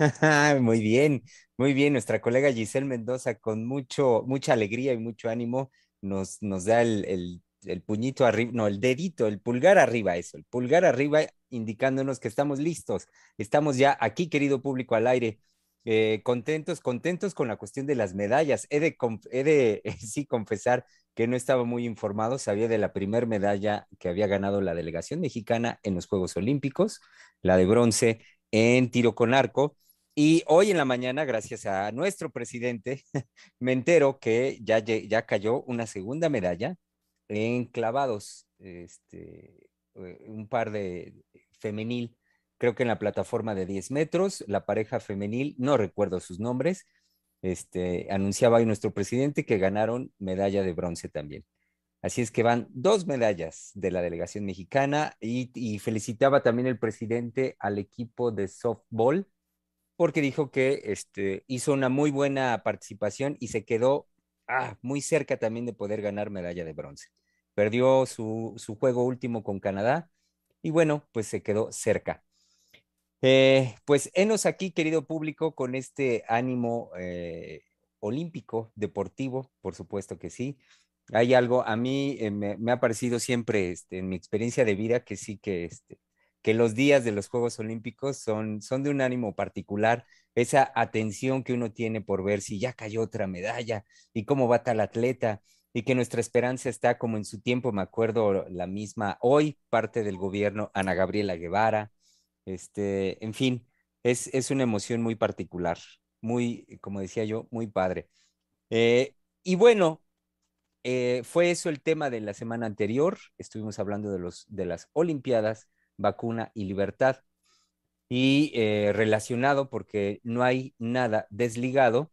muy bien, muy bien. Nuestra colega Giselle Mendoza, con mucho, mucha alegría y mucho ánimo, nos, nos da el, puñito arriba, no, el dedito, el pulgar arriba, eso, el pulgar arriba, indicándonos que estamos listos. Estamos ya aquí, querido público, al aire. Eh, contentos, contentos con la cuestión de las medallas. He de, he de sí confesar que no estaba muy informado, sabía de la primera medalla que había ganado la delegación mexicana en los Juegos Olímpicos, la de bronce en tiro con arco, y hoy en la mañana, gracias a nuestro presidente, me entero que ya, ya cayó una segunda medalla en clavados, este, eh, un par de femenil, creo que en la plataforma de 10 metros, la pareja femenil, no recuerdo sus nombres, este, anunciaba hoy nuestro presidente que ganaron medalla de bronce también. Así es que van dos medallas de la delegación mexicana y, y felicitaba también el presidente al equipo de softball porque dijo que este, hizo una muy buena participación y se quedó ah, muy cerca también de poder ganar medalla de bronce. Perdió su, juego último con Canadá y bueno, pues se quedó cerca. Eh, pues enos aquí, querido público, con este ánimo eh, olímpico, deportivo, por supuesto que sí. Hay algo, a mí eh, me, ha parecido siempre este, en mi experiencia de vida que sí que este, que los días de los Juegos Olímpicos son, son de un ánimo particular, esa atención que uno tiene por ver si ya cayó otra medalla y cómo va tal atleta y que nuestra esperanza está como en su tiempo, me acuerdo la misma hoy, parte del gobierno, Ana Gabriela Guevara, este, en fin, es, es una emoción muy particular, muy, como decía yo, muy padre. Eh, y bueno, eh, fue eso el tema de la semana anterior, estuvimos hablando de, los, de las Olimpiadas vacuna y libertad. Y eh, relacionado, porque no hay nada desligado,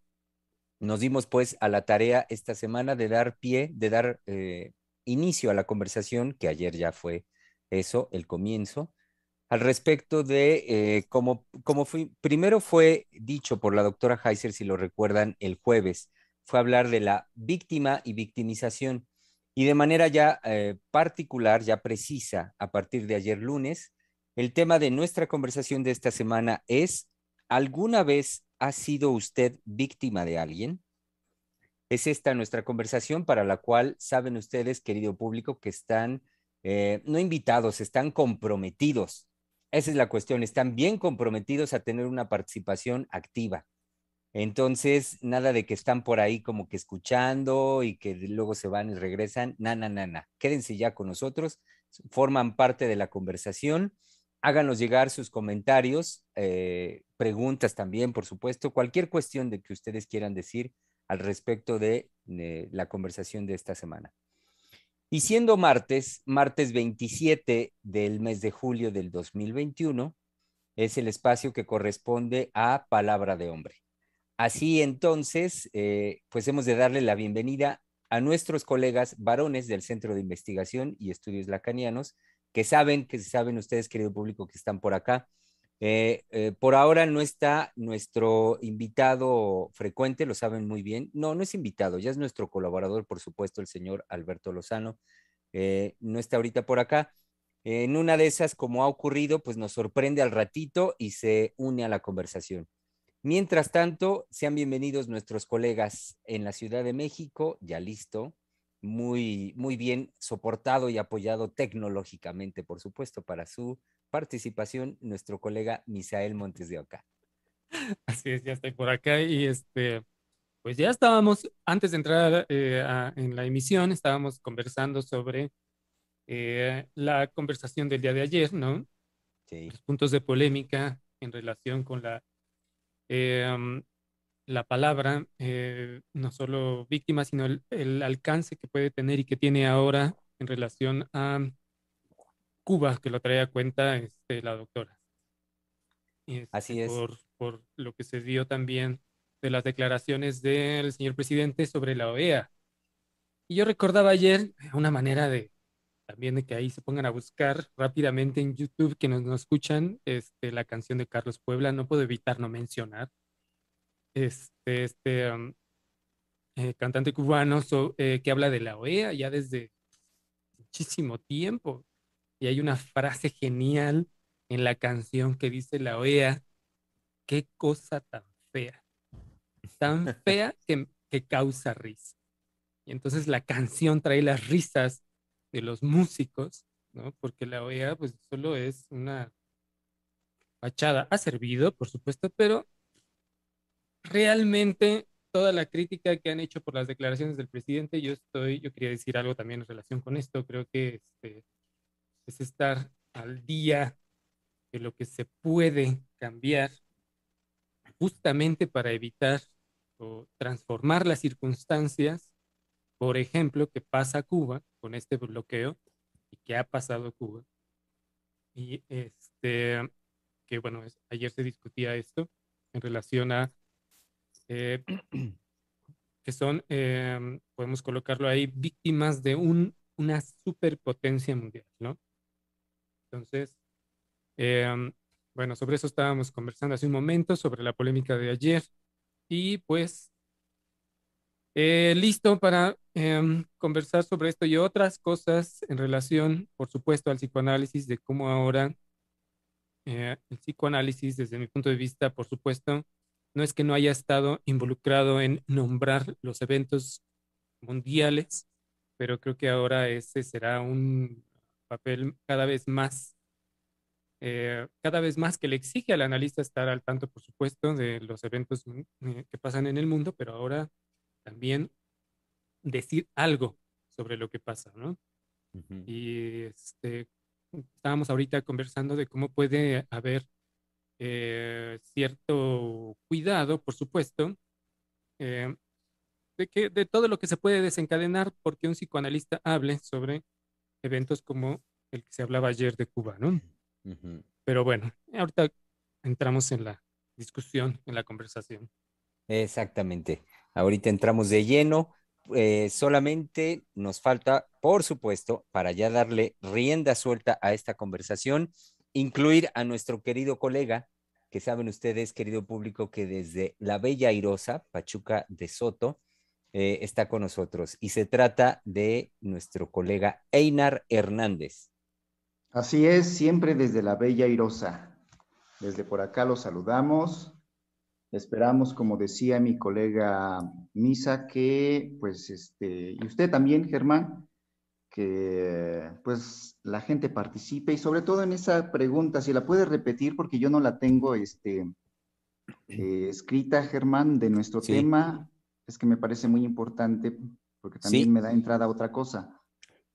nos dimos pues a la tarea esta semana de dar pie, de dar eh, inicio a la conversación, que ayer ya fue eso, el comienzo, al respecto de eh, cómo, fue, primero fue dicho por la doctora Heiser, si lo recuerdan, el jueves, fue hablar de la víctima y victimización. Y de manera ya eh, particular, ya precisa, a partir de ayer lunes, el tema de nuestra conversación de esta semana es, ¿alguna vez ha sido usted víctima de alguien? Es esta nuestra conversación para la cual saben ustedes, querido público, que están eh, no invitados, están comprometidos. Esa es la cuestión, están bien comprometidos a tener una participación activa. Entonces, nada de que están por ahí como que escuchando y que luego se van y regresan. Na, na, na, na. Quédense ya con nosotros, forman parte de la conversación. Háganos llegar sus comentarios, eh, preguntas también, por supuesto, cualquier cuestión de que ustedes quieran decir al respecto de, de la conversación de esta semana. Y siendo martes, martes 27 del mes de julio del 2021, es el espacio que corresponde a Palabra de Hombre. Así entonces, eh, pues hemos de darle la bienvenida a nuestros colegas varones del Centro de Investigación y Estudios Lacanianos, que saben, que saben ustedes, querido público, que están por acá. Eh, eh, por ahora no está nuestro invitado frecuente, lo saben muy bien. No, no es invitado, ya es nuestro colaborador, por supuesto, el señor Alberto Lozano. no está ahorita por acá. En una de esas, como ha ocurrido, pues nos sorprende al ratito y se une a la conversación. Mientras tanto, sean bienvenidos nuestros colegas en la Ciudad de México, ya listo, muy, muy bien soportado y apoyado tecnológicamente, por supuesto, para su participación, nuestro colega Misael Montes de Oca. Así es, ya estoy por acá y este, pues ya estábamos, antes de entrar eh, en la emisión, estábamos conversando sobre eh, la conversación del día de ayer, ¿no? Sí. Los puntos de polémica en relación con la Em, la palabra, eh, no solo víctima, sino el, alcance que puede tener y que tiene ahora en relación a Cuba, que lo trae a cuenta este, la doctora. Así es. Por, por lo que se dio también de las declaraciones del señor presidente sobre la OEA. Y yo recordaba ayer una manera de también de que ahí se pongan a buscar rápidamente en YouTube, que nos, escuchan, este, la canción de Carlos Puebla, no puedo evitar no mencionar. Este, este um, eh, cantante cubano eh, que habla de la OEA ya desde muchísimo tiempo. Y hay una frase genial en la canción que dice la OEA, qué cosa tan fea, tan fea que, que causa risa. Y entonces la canción trae las risas de los músicos, ¿no? Porque la OEA pues solo es una fachada. Ha servido, por supuesto, pero realmente toda la crítica que han hecho por las declaraciones del presidente, yo estoy, yo quería decir algo también en relación con esto, creo que este, es estar al día de lo que se puede cambiar justamente para evitar o transformar las circunstancias, por ejemplo, que pasa a Cuba con este bloqueo y que ha pasado a Cuba. Y este, que bueno, ayer se discutía esto en relación a eh, que son, em, podemos colocarlo ahí, víctimas de un, una superpotencia mundial, ¿no? Entonces, em, bueno, sobre eso estábamos conversando hace un momento, sobre la polémica de ayer, y pues, eh, listo para em, conversar sobre esto y otras cosas en relación, por supuesto, al psicoanálisis, de cómo ahora eh, el psicoanálisis, desde mi punto de vista, por supuesto, no es que no haya estado involucrado en nombrar los eventos mundiales, pero creo que ahora ese será un papel cada vez más, eh, cada vez más que le exige al analista estar al tanto, por supuesto, de los eventos eh, que pasan en el mundo, pero ahora también decir algo sobre lo que pasa, ¿no? Y este, estábamos ahorita conversando de cómo puede haber eh, cierto cuidado, por supuesto, eh, de, que, de todo lo que se puede desencadenar porque un psicoanalista hable sobre eventos como el que se hablaba ayer de Cuba, ¿no? Pero bueno, ahorita entramos en la discusión, en la conversación. Exactamente. Ahorita entramos de lleno. Eh, solamente nos falta, por supuesto, para ya darle rienda suelta a esta conversación, incluir a nuestro querido colega, que saben ustedes, querido público, que desde la Bella Airosa, Pachuca de Soto, eh, está con nosotros. Y se trata de nuestro colega Einar Hernández. Así es, siempre desde la Bella Airosa. Desde por acá los saludamos. Esperamos, como decía mi colega Misa, que, pues, este, y usted también, Germán, que pues la gente participe. Y sobre todo en esa pregunta, si la puede repetir porque yo no la tengo este, eh, escrita, Germán, de nuestro tema, es que me parece muy importante porque también me da entrada a otra cosa.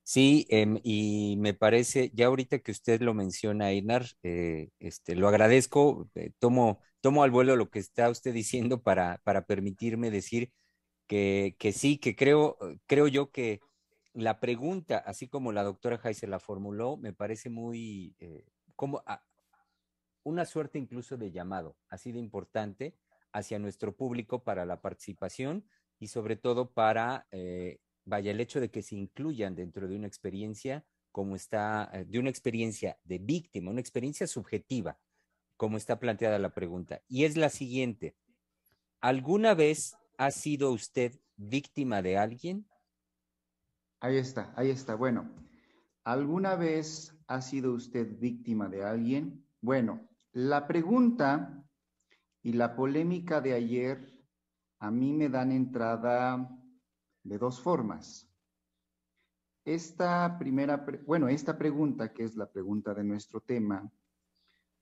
Sí, em, y me parece, ya ahorita que usted lo menciona, Einar, eh, este, lo agradezco, eh, tomo, tomo al vuelo lo que está usted diciendo para, para permitirme decir que, que sí, que creo, creo yo que la pregunta, así como la doctora Heiser la formuló, me parece muy eh, como una suerte incluso de llamado, así de importante hacia nuestro público para la participación y sobre todo para, eh, vaya, el hecho de que se incluyan dentro de una experiencia como está, eh, de una experiencia de víctima, una experiencia subjetiva, como está planteada la pregunta. Y es la siguiente, ¿alguna vez ha sido usted víctima de alguien? Ahí está, ahí está. Bueno, ¿alguna vez ha sido usted víctima de alguien? Bueno, la pregunta y la polémica de ayer a mí me dan entrada de dos formas. Esta primera, bueno, esta pregunta, que es la pregunta de nuestro tema,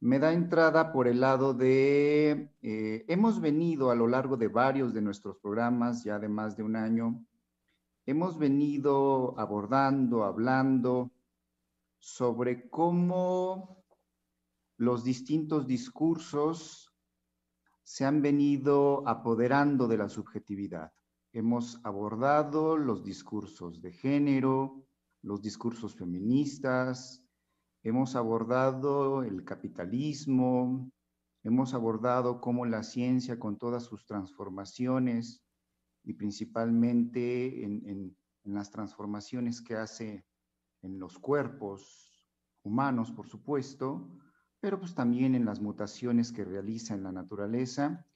me da entrada por el lado de, eh, hemos venido a lo largo de varios de nuestros programas, ya de más de un año, hemos venido abordando, hablando sobre cómo los distintos discursos se han venido apoderando de la subjetividad. Hemos abordado los discursos de género, los discursos feministas, hemos abordado el capitalismo, hemos abordado cómo la ciencia con todas sus transformaciones y principalmente en, las transformaciones que hace en los cuerpos humanos, por supuesto, pero pues también en las mutaciones que realiza en la naturaleza,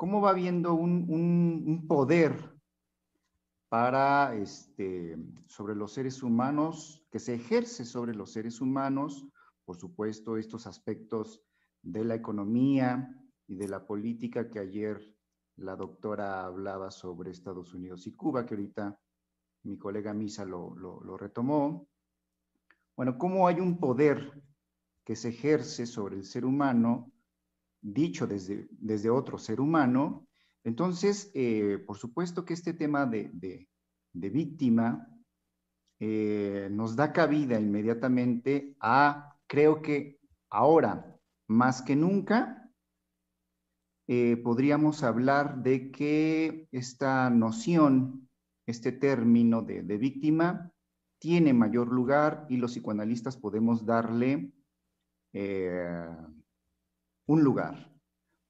cómo va habiendo un, poder para, este, sobre los seres humanos, que se ejerce sobre los seres humanos, por supuesto, estos aspectos de la economía y de la política que ayer la doctora hablaba sobre Estados Unidos y Cuba, que ahorita mi colega Misa lo, lo retomó. Bueno, cómo hay un poder que se ejerce sobre el ser humano, dicho desde, desde otro ser humano. Entonces, eh, por supuesto que este tema de, de, víctima eh, nos da cabida inmediatamente a, creo que ahora, más que nunca, eh, podríamos hablar de que esta noción, este término de, de víctima, tiene mayor lugar y los psicoanalistas podemos darle un lugar.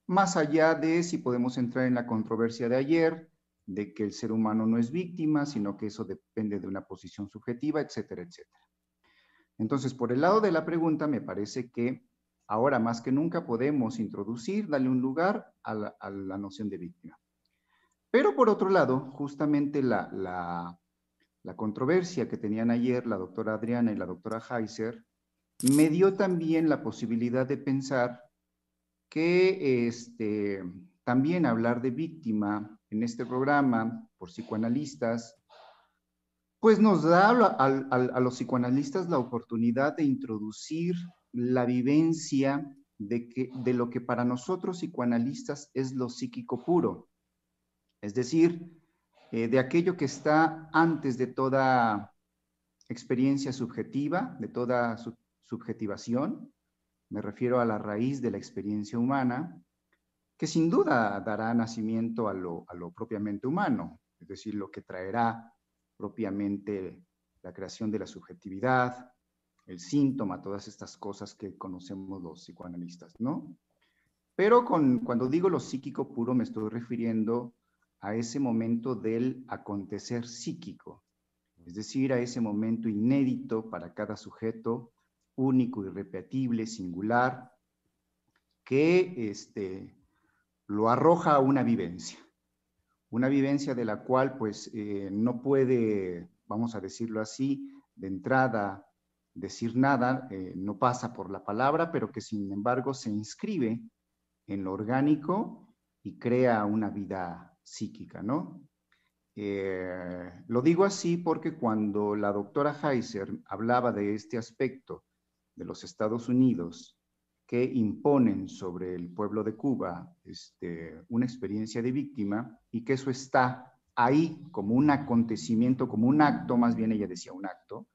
Más allá de si podemos entrar en la controversia de ayer, de que el ser humano no es víctima, sino que eso depende de una posición subjetiva, etcétera, etcétera. Entonces, por el lado de la pregunta, me parece que ahora más que nunca podemos introducir, darle un lugar a la, noción de víctima. Pero por otro lado, justamente la, la, controversia que tenían ayer la doctora Adriana y la doctora Heiser me dio también la posibilidad de pensar que este, también hablar de víctima en este programa por psicoanalistas, pues nos da a, los psicoanalistas la oportunidad de introducir la vivencia de, que, de lo que para nosotros psicoanalistas es lo psíquico puro, es decir, eh, de aquello que está antes de toda experiencia subjetiva, de toda subjetivación, me refiero a la raíz de la experiencia humana, que sin duda dará nacimiento a lo, propiamente humano, es decir, lo que traerá propiamente la creación de la subjetividad, el síntoma, todas estas cosas que conocemos los psicoanalistas, ¿no? Pero cuando digo lo psíquico puro me estoy refiriendo a ese momento del acontecer psíquico, es decir, a ese momento inédito para cada sujeto único, irrepetible, singular, que este, lo arroja a una vivencia. Una vivencia de la cual pues eh, no puede, vamos a decirlo así, de entrada decir nada, eh, no pasa por la palabra, pero que sin embargo se inscribe en lo orgánico y crea una vida psíquica, ¿no? Eh, lo digo así porque cuando la doctora Heiser hablaba de este aspecto de los Estados Unidos que imponen sobre el pueblo de Cuba este, una experiencia de víctima y que eso está ahí como un acontecimiento, como un acto, más bien ella decía un acto,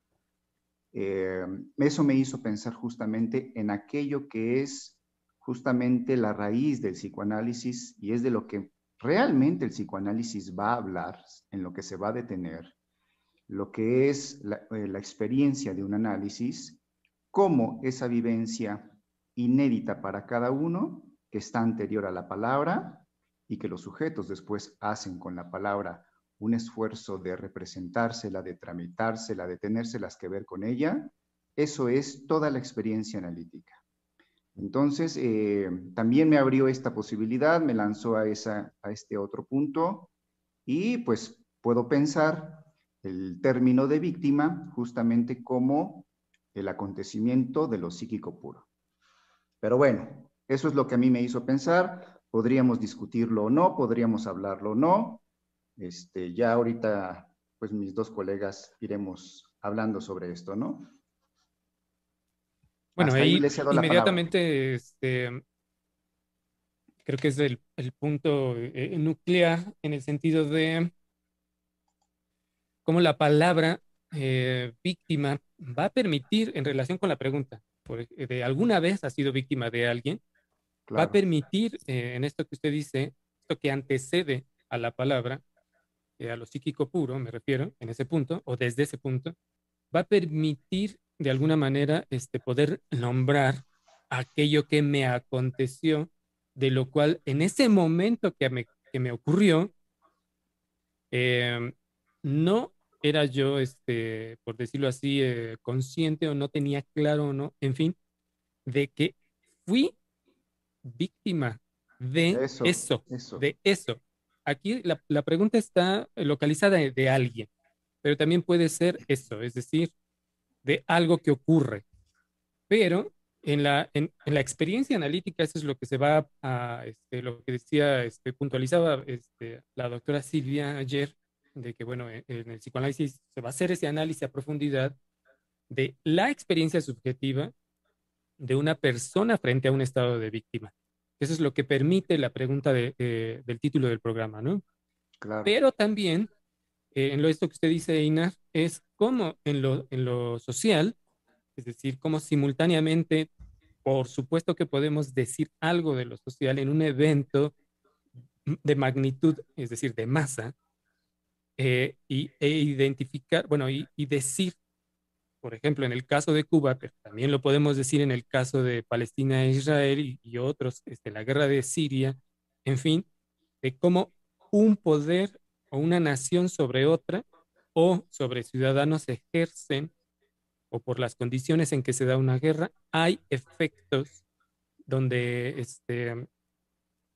eh, eso me hizo pensar justamente en aquello que es justamente la raíz del psicoanálisis y es de lo que realmente el psicoanálisis va a hablar, en lo que se va a detener, lo que es la, eh, la experiencia de un análisis cómo esa vivencia inédita para cada uno, que está anterior a la palabra y que los sujetos después hacen con la palabra un esfuerzo de representársela, de tramitársela, de tenérselas que ver con ella, eso es toda la experiencia analítica. Entonces, eh, también me abrió esta posibilidad, me lanzó a, esa, a este otro punto y pues puedo pensar el término de víctima justamente como el acontecimiento de lo psíquico puro. Pero bueno, eso es lo que a mí me hizo pensar. Podríamos discutirlo o no, podríamos hablarlo o no. Este, ya ahorita, pues mis dos colegas iremos hablando sobre esto, ¿no? Bueno, ahí, inmediatamente, este, creo que es el, punto eh, nuclear en el sentido de cómo la palabra eh, víctima va a permitir, en relación con la pregunta, eh, de alguna vez ha sido víctima de alguien, va a permitir, eh, en esto que usted dice, esto que antecede a la palabra, a lo psíquico puro, me refiero, en ese punto, o desde ese punto, va a permitir de alguna manera, este, poder nombrar aquello que me aconteció, de lo cual en ese momento que me, que me ocurrió, em, no era yo, este, por decirlo así, eh, consciente o no tenía claro o no, en fin, de que fui víctima de eso, de eso. Aquí la, la pregunta está localizada de, alguien, pero también puede ser eso, es decir, de algo que ocurre. Pero en la, en, la experiencia analítica, eso es lo que se va a, este, lo que decía, este, puntualizaba este, la doctora Silvia ayer, de que, bueno, en, el psicoanálisis se va a hacer ese análisis a profundidad de la experiencia subjetiva de una persona frente a un estado de víctima. Eso es lo que permite la pregunta de, eh, del título del programa, ¿no? Claro. Pero también, eh, en lo esto que usted dice, Einar, es cómo en lo, en lo social, es decir, cómo simultáneamente, por supuesto que podemos decir algo de lo social en un evento de magnitud, es decir, de masa, eh, y, e identificar, bueno, y, y, decir, por ejemplo, en el caso de Cuba, pero también lo podemos decir en el caso de Palestina e Israel y, otros, este, la guerra de Siria, en fin, de cómo un poder o una nación sobre otra o sobre ciudadanos ejercen o por las condiciones en que se da una guerra, hay efectos donde este,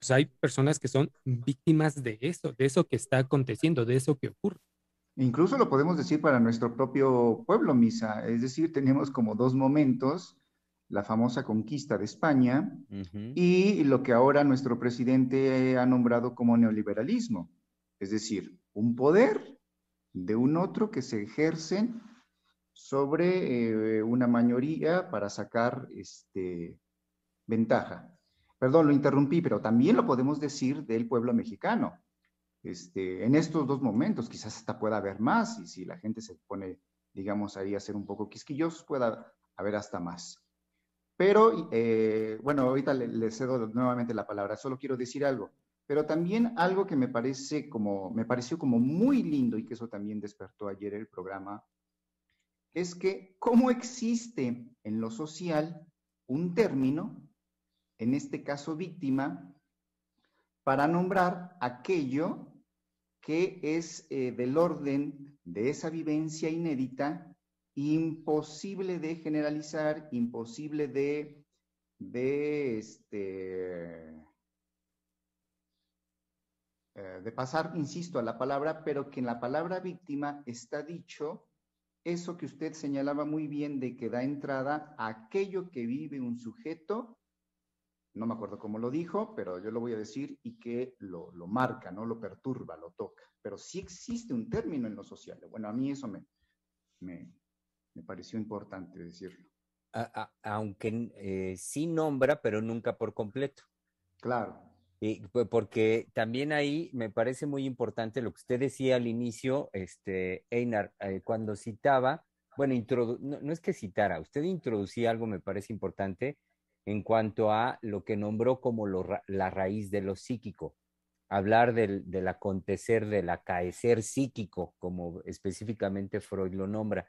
pues hay personas que son víctimas de eso, de eso que está aconteciendo, de eso que ocurre. Incluso lo podemos decir para nuestro propio pueblo, Misa. Es decir, tenemos como dos momentos, la famosa conquista de España y lo que ahora nuestro presidente ha nombrado como neoliberalismo. Es decir, un poder de un otro que se ejercen sobre eh, una mayoría para sacar este, ventaja. Perdón, lo interrumpí, pero también lo podemos decir del pueblo mexicano. Este, en estos dos momentos, quizás hasta pueda haber más, y si la gente se pone, digamos, ahí a ser un poco quisquillosos, pueda haber hasta más. Pero, eh, bueno, ahorita le, cedo nuevamente la palabra, solo quiero decir algo, pero también algo que me parece como, me pareció como muy lindo y que eso también despertó ayer el programa, es que cómo existe en lo social un término en este caso víctima, para nombrar aquello que es eh, del orden de esa vivencia inédita, imposible de generalizar, imposible de, de, este, eh, de pasar, insisto, a la palabra, pero que en la palabra víctima está dicho eso que usted señalaba muy bien de que da entrada a aquello que vive un sujeto no me acuerdo cómo lo dijo, pero yo lo voy a decir y que lo, marca, ¿no? Lo perturba, lo toca. Pero sí existe un término en lo social. Bueno, a mí eso me, me, pareció importante decirlo. aunque eh, sí nombra, pero nunca por completo. Claro. Y, porque también ahí me parece muy importante lo que usted decía al inicio, este, Einar, eh, cuando citaba, bueno, no, no, es que citara, usted introducía algo, me parece importante, en cuanto a lo que nombró como la raíz de lo psíquico, hablar del, acontecer, del acaecer psíquico, como específicamente Freud lo nombra.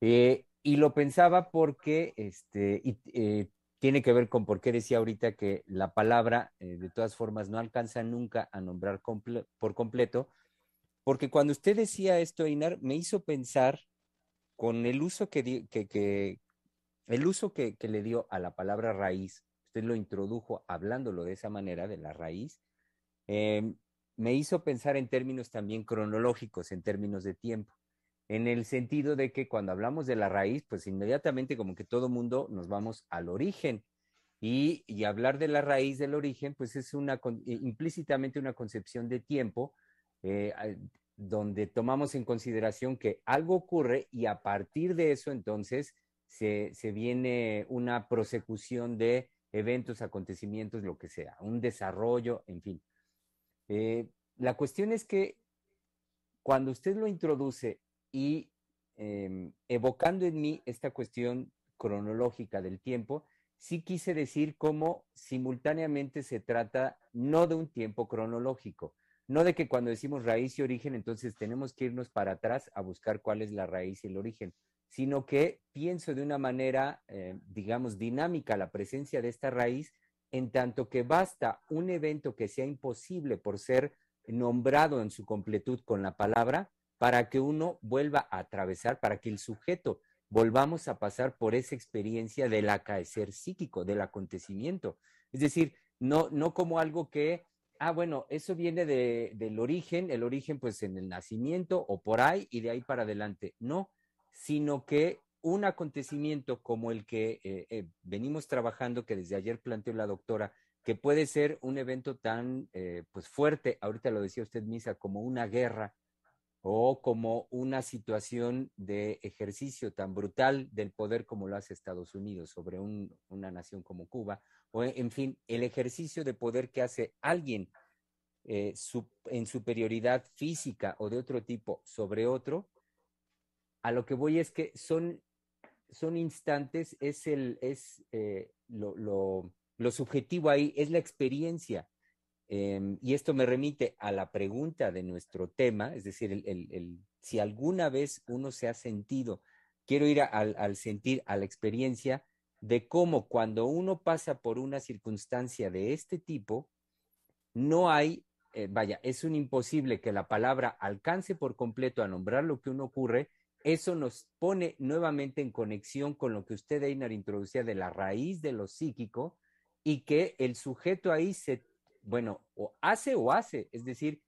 Eh, y lo pensaba porque, este, eh, tiene que ver con por qué decía ahorita que la palabra, eh, de todas formas, no alcanza nunca a nombrar por completo, porque cuando usted decía esto, Inar, me hizo pensar con el uso que, que, el uso que, le dio a la palabra raíz, usted lo introdujo hablándolo de esa manera, de la raíz, em, me hizo pensar en términos también cronológicos, en términos de tiempo, en el sentido de que cuando hablamos de la raíz, pues inmediatamente como que todo mundo nos vamos al origen. Y, hablar de la raíz del origen, pues es una, implícitamente una concepción de tiempo eh, donde tomamos en consideración que algo ocurre y a partir de eso entonces se, viene una prosecución de eventos, acontecimientos, lo que sea, un desarrollo, en fin. Eh, la cuestión es que cuando usted lo introduce y em, evocando en mí esta cuestión cronológica del tiempo, sí quise decir cómo simultáneamente se trata no de un tiempo cronológico, no de que cuando decimos raíz y origen, entonces tenemos que irnos para atrás a buscar cuál es la raíz y el origen. Sino que pienso de una manera, eh, digamos, dinámica la presencia de esta raíz, en tanto que basta un evento que sea imposible por ser nombrado en su completud con la palabra, para que uno vuelva a atravesar, para que el sujeto volvamos a pasar por esa experiencia del acaecer psíquico, del acontecimiento. Es decir, no, no como algo que, ah, bueno, eso viene de, del origen, el origen pues en el nacimiento o por ahí y de ahí para adelante. No, sino que un acontecimiento como el que eh, eh, venimos trabajando, que desde ayer planteó la doctora, que puede ser un evento tan eh, pues fuerte, ahorita lo decía usted, Misa, como una guerra o como una situación de ejercicio tan brutal del poder como lo hace Estados Unidos sobre una nación como Cuba, o en fin, el ejercicio de poder que hace alguien en superioridad física o de otro tipo sobre otro, a lo que voy es que son, son instantes, es, el, es eh, lo, lo, subjetivo ahí, es la experiencia. Em, y esto me remite a la pregunta de nuestro tema, es decir, el, el, si alguna vez uno se ha sentido, quiero ir al, al sentir, a la experiencia de cómo cuando uno pasa por una circunstancia de este tipo, no hay, eh, vaya, es un imposible que la palabra alcance por completo a nombrar lo que uno ocurre eso nos pone nuevamente en conexión con lo que usted, Einar, introducía de la raíz de lo psíquico y que el sujeto ahí se, bueno, o hace o hace, es decir,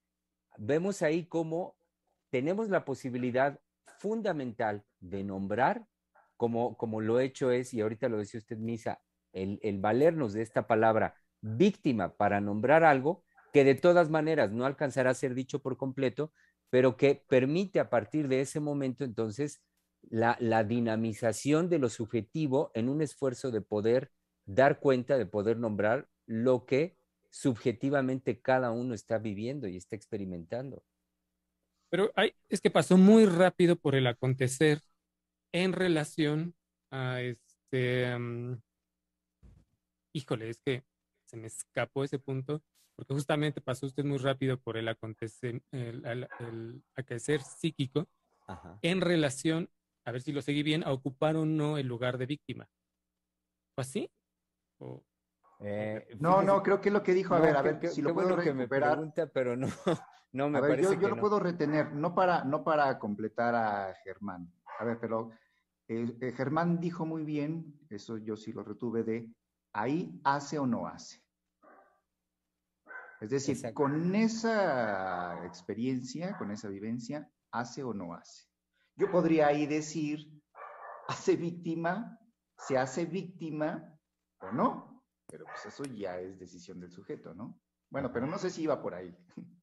vemos ahí cómo tenemos la posibilidad fundamental de nombrar, como, como lo hecho es, y ahorita lo decía usted, Misa, el, el valernos de esta palabra víctima para nombrar algo que de todas maneras no alcanzará a ser dicho por completo, pero que permite a partir de ese momento entonces la, dinamización de lo subjetivo en un esfuerzo de poder dar cuenta, de poder nombrar lo que subjetivamente cada uno está viviendo y está experimentando. Pero es que pasó muy rápido por el acontecer en relación a este... Mm, híjole, es que se me escapó ese punto porque justamente pasó usted muy rápido por el acontecer, el, el, psíquico en relación, a ver si lo seguí bien, a ocupar o no el lugar de víctima. ¿Fue así? Eh, no, no, creo que es lo que dijo. A ver, a ver, si lo puedo que me pregunta, pero no, no me parece yo, yo lo puedo retener, no para, no para completar a Germán. A ver, pero eh, eh, Germán dijo muy bien, eso yo sí lo retuve de ahí hace o no hace. Es decir, con esa experiencia, con esa vivencia, hace o no hace. Yo podría ahí decir, hace víctima, se hace víctima o no, pero pues eso ya es decisión del sujeto, ¿no? Bueno, pero no sé si iba por ahí.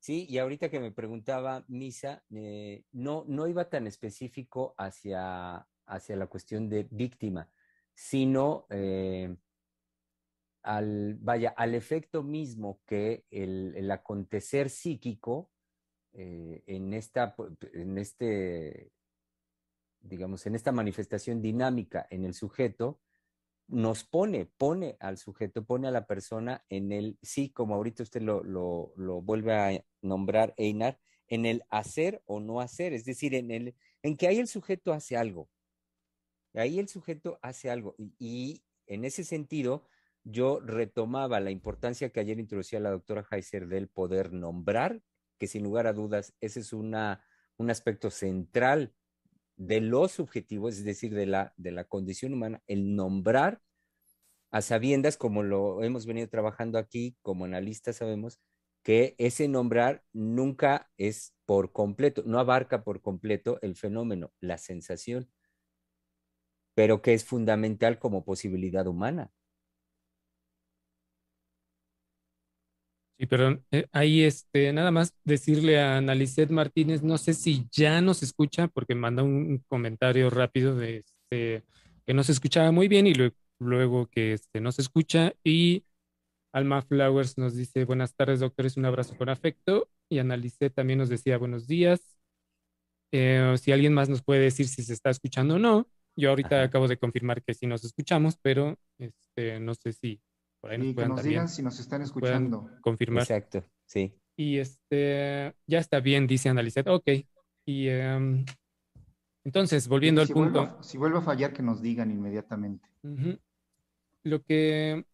Sí, y ahorita que me preguntaba Misa, eh, no, no iba tan específico hacia, hacia la cuestión de víctima, sino eh, al, vaya, al efecto mismo que el, acontecer psíquico eh, en esta, en este, digamos, en esta manifestación dinámica en el sujeto, nos pone, pone al sujeto, pone a la persona en el, sí, como ahorita usted lo, lo, vuelve a nombrar, Einar, en el hacer o no hacer, es decir, en, el, en que ahí el sujeto hace algo. Ahí el sujeto hace algo. Y en ese sentido, yo retomaba la importancia que ayer introducía la doctora Heiser del poder nombrar, que sin lugar a dudas ese es una, un aspecto central de lo subjetivo, es decir, de la, de la condición humana, el nombrar a sabiendas, como lo hemos venido trabajando aquí, como analistas sabemos, que ese nombrar nunca es por completo, no abarca por completo el fenómeno, la sensación, pero que es fundamental como posibilidad humana. Sí, perdón. Eh, ahí, este, nada más decirle a Analicet Martínez, no sé si ya nos escucha, porque manda un comentario rápido de este, que no se escuchaba muy bien y luego, que este, no se escucha. Y Alma Flowers nos dice, buenas tardes, doctores, un abrazo con afecto. Y Analicet también nos decía, buenos días. Eh, si alguien más nos puede decir si se está escuchando o no. Yo ahorita acabo de confirmar que sí nos escuchamos, pero este, no sé si y que nos digan si nos están escuchando. Confirmar. Exacto, sí. Y este, ya está bien, dice Analicet. Ok. Y em, Entonces, volviendo al punto. si vuelve a fallar, que nos digan inmediatamente. Lo que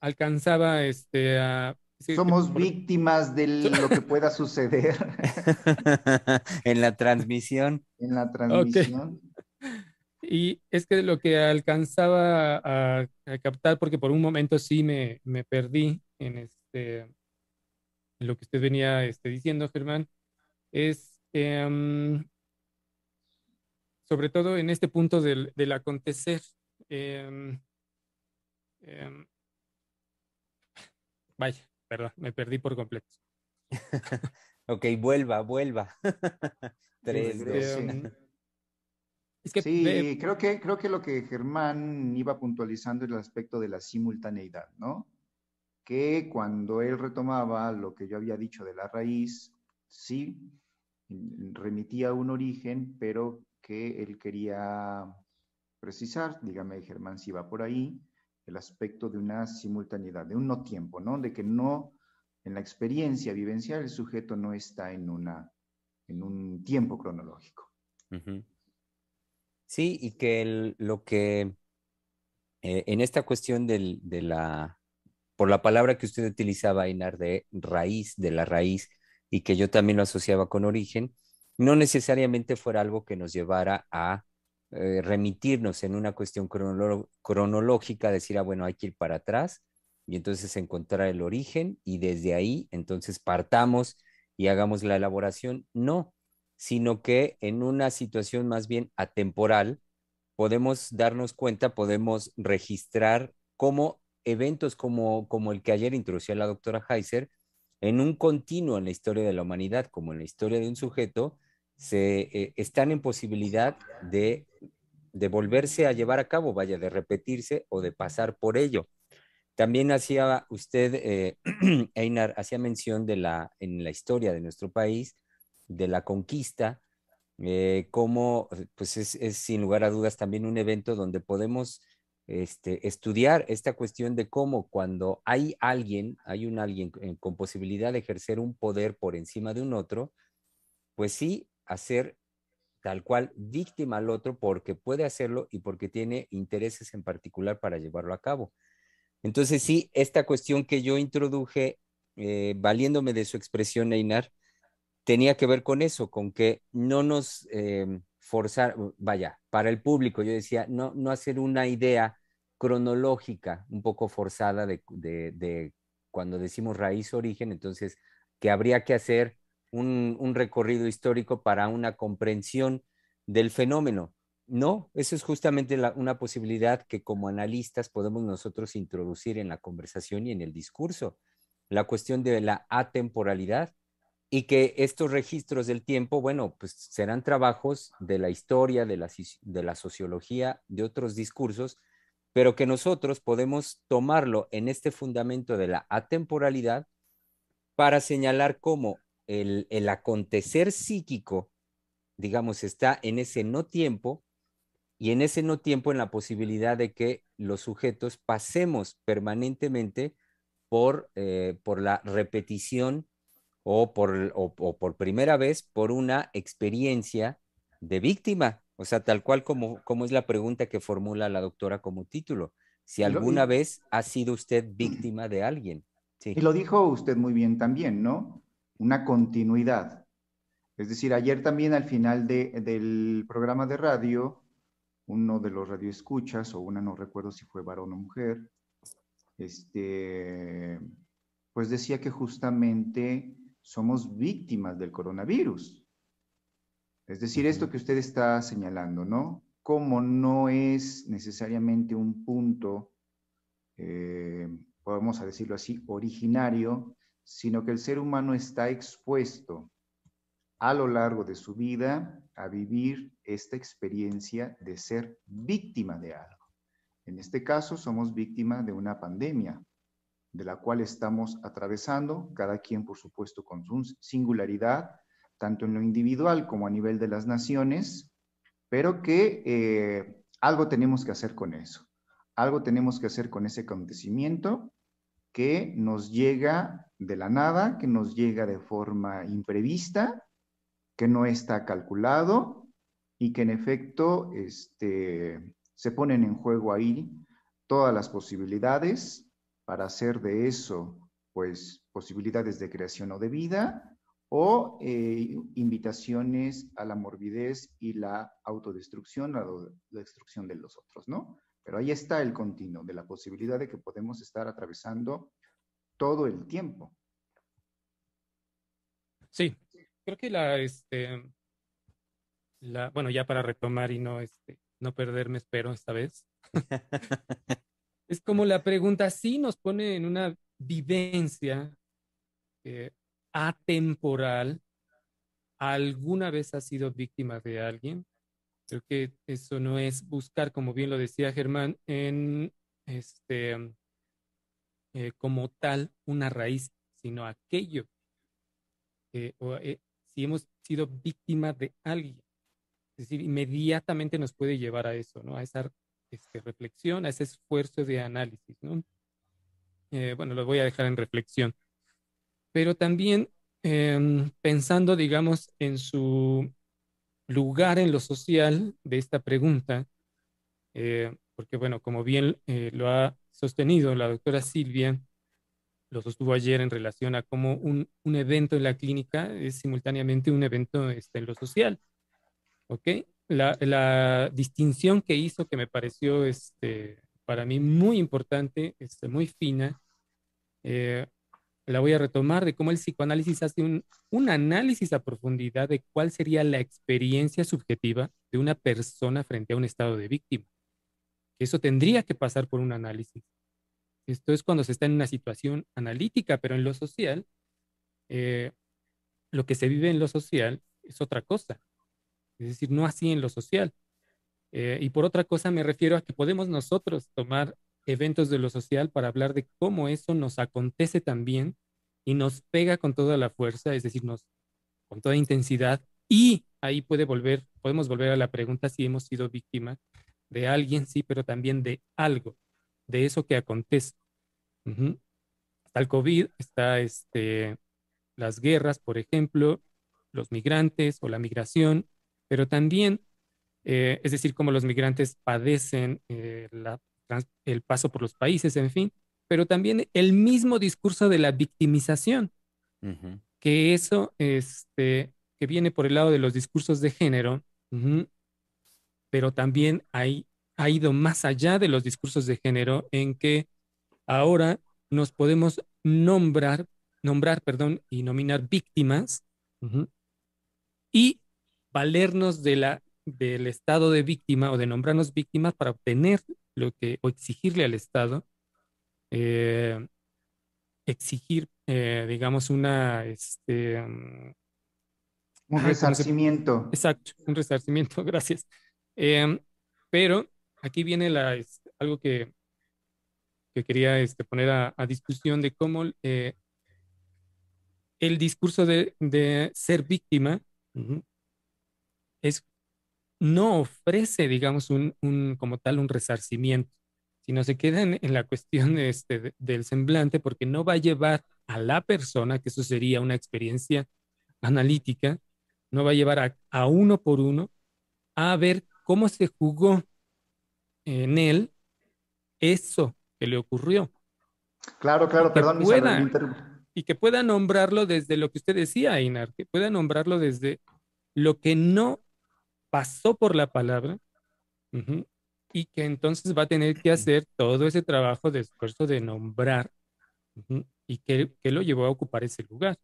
alcanzaba este, a somos víctimas de lo que pueda suceder. en la transmisión. En la transmisión. Y es que lo que alcanzaba a, captar, porque por un momento sí me, perdí en, este, lo que usted venía este, diciendo, Germán, es em, sobre todo en este punto del, acontecer. Em, em, vaya, Perdón, me perdí por completo. ok, vuelva, vuelva. Tres, sí, creo, que, creo que lo que Germán iba puntualizando es el aspecto de la simultaneidad, ¿no? Que cuando él retomaba lo que yo había dicho de la raíz, sí, remitía a un origen, pero que él quería precisar, dígame Germán si va por ahí, el aspecto de una simultaneidad, de un no tiempo, ¿no? De que no, en la experiencia vivencial, el sujeto no está en, una, en un tiempo cronológico. Sí, y que lo que eh, en esta cuestión de la, por la palabra que usted utilizaba, Inar, de raíz, de la raíz, y que yo también lo asociaba con origen, no necesariamente fuera algo que nos llevara a eh, remitirnos en una cuestión cronológica, decir, ah, bueno, hay que ir para atrás y entonces encontrar el origen y desde ahí entonces partamos y hagamos la elaboración. No, sino que en una situación más bien atemporal podemos darnos cuenta, podemos registrar cómo eventos como, como el que ayer introducía la doctora Heiser, en un continuo en la historia de la humanidad, como en la historia de un sujeto, se, eh, están en posibilidad de, de, volverse a llevar a cabo, vaya, de repetirse o de pasar por ello. También hacía usted, eh, Einar, hacía mención de la, en la historia de nuestro país, de la conquista, eh, como pues es, sin lugar a dudas también un evento donde podemos este, estudiar esta cuestión de cómo cuando hay alguien, hay un alguien con posibilidad de ejercer un poder por encima de un otro, pues sí, hacer tal cual víctima al otro porque puede hacerlo y porque tiene intereses en particular para llevarlo a cabo. Entonces sí, esta cuestión que yo introduje, eh, valiéndome de su expresión, Einar, tenía que ver con eso, con que no nos eh, forzar, vaya, para el público, yo decía, no, no hacer una idea cronológica un poco forzada de, de cuando decimos raíz origen, entonces que habría que hacer un, recorrido histórico para una comprensión del fenómeno. No, eso es justamente una posibilidad que como analistas podemos nosotros introducir en la conversación y en el discurso. La cuestión de la atemporalidad y que estos registros del tiempo, bueno, pues serán trabajos de la historia, de la, de la sociología, de otros discursos, pero que nosotros podemos tomarlo en este fundamento de la atemporalidad para señalar cómo el, acontecer psíquico, digamos, está en ese no tiempo y en ese no tiempo en la posibilidad de que los sujetos pasemos permanentemente por, eh, por la repetición o por, por primera vez por una experiencia de víctima, o sea, tal cual como, como es la pregunta que formula la doctora como título. Si alguna vez ha sido usted víctima de alguien. Y lo dijo usted muy bien también, ¿no? una continuidad. Es decir, ayer también al final del programa de radio, uno de los radioescuchas, o una no recuerdo si fue varón o mujer, este, pues decía que justamente somos víctimas del coronavirus. Es decir, esto que usted está señalando, ¿no? Como no es necesariamente un punto, eh, podemos decirlo así, originario sino que el ser humano está expuesto a lo largo de su vida a vivir esta experiencia de ser víctima de algo. En este caso, somos víctima de una pandemia, de la cual estamos atravesando, cada quien, por supuesto, con su singularidad, tanto en lo individual como a nivel de las naciones, pero que eh, algo tenemos que hacer con eso. Algo tenemos que hacer con ese acontecimiento que nos llega de la nada, que nos llega de forma imprevista, que no está calculado y que en efecto este, se ponen en juego ahí todas las posibilidades para hacer de eso, pues, posibilidades de creación o de vida o eh, invitaciones a la morbidez y la autodestrucción, a la destrucción de los otros, ¿no? Pero ahí está el continuo de la posibilidad de que podemos estar atravesando todo el tiempo. Sí, creo que la, este, la, bueno, ya para retomar y no, este, no perderme, espero esta vez. es como la pregunta, sí nos pone en una vivencia eh, atemporal. ¿Alguna vez has sido víctima de alguien? Creo que eso no es buscar, como bien lo decía Germán, en este eh, como tal una raíz, sino aquello. o, eh, si hemos sido víctima de alguien. Es decir, inmediatamente nos puede llevar a eso, ¿no? A esa este, reflexión, a ese esfuerzo de análisis, ¿no? Eh, bueno, lo voy a dejar en reflexión. Pero también em, pensando, digamos, en su lugar en lo social de esta pregunta, eh, porque, bueno, como bien eh, lo ha sostenido la doctora Silvia, lo sostuvo ayer en relación a cómo un, un evento en la clínica es simultáneamente un evento este, en lo social. ¿Ok? La, distinción que hizo que me pareció este, para mí muy importante, este, muy fina, eh, la voy a retomar de cómo el psicoanálisis hace un, un análisis a profundidad de cuál sería la experiencia subjetiva de una persona frente a un estado de víctima. Eso tendría que pasar por un análisis. Esto es cuando se está en una situación analítica, pero en lo social, eh, lo que se vive en lo social es otra cosa es decir, no así en lo social. Eh, y por otra cosa me refiero a que podemos nosotros tomar eventos de lo social para hablar de cómo eso nos acontece también y nos pega con toda la fuerza, es decir, nos, con toda intensidad. Y ahí puede volver, podemos volver a la pregunta si hemos sido víctima de alguien, sí, pero también de algo, de eso que acontece. Está el COVID, está este, las guerras, por ejemplo, los migrantes o la migración, pero también, eh, es decir, cómo los migrantes padecen eh, el paso por los países, en fin, pero también el mismo discurso de la victimización, que eso, este, que viene por el lado de los discursos de género, pero también hay, ha ido más allá de los discursos de género en que ahora nos podemos nombrar, nombrar, perdón, y nominar víctimas y valernos de la, del estado de víctima o de nombrarnos víctimas para obtener lo que, o exigirle al Estado, eh, exigir, eh, digamos, una, este, un resarcimiento. Exacto, un resarcimiento, gracias. Em, pero aquí viene la, algo que, que quería este, poner a, discusión de cómo eh, el discurso de, de ser víctima es, no ofrece, digamos, un, un, como tal un resarcimiento, sino se queda en, la cuestión este, del semblante porque no va a llevar a la persona, que eso sería una experiencia analítica, no va a llevar a, a uno por uno a ver cómo se jugó en él eso que le ocurrió. Claro, claro, perdón. Pueda, y que pueda nombrarlo desde lo que usted decía, Einar, que pueda nombrarlo desde lo que no pasó por la palabra y que entonces va a tener que hacer todo ese trabajo de esfuerzo de nombrar y que, lo llevó a ocupar ese lugar.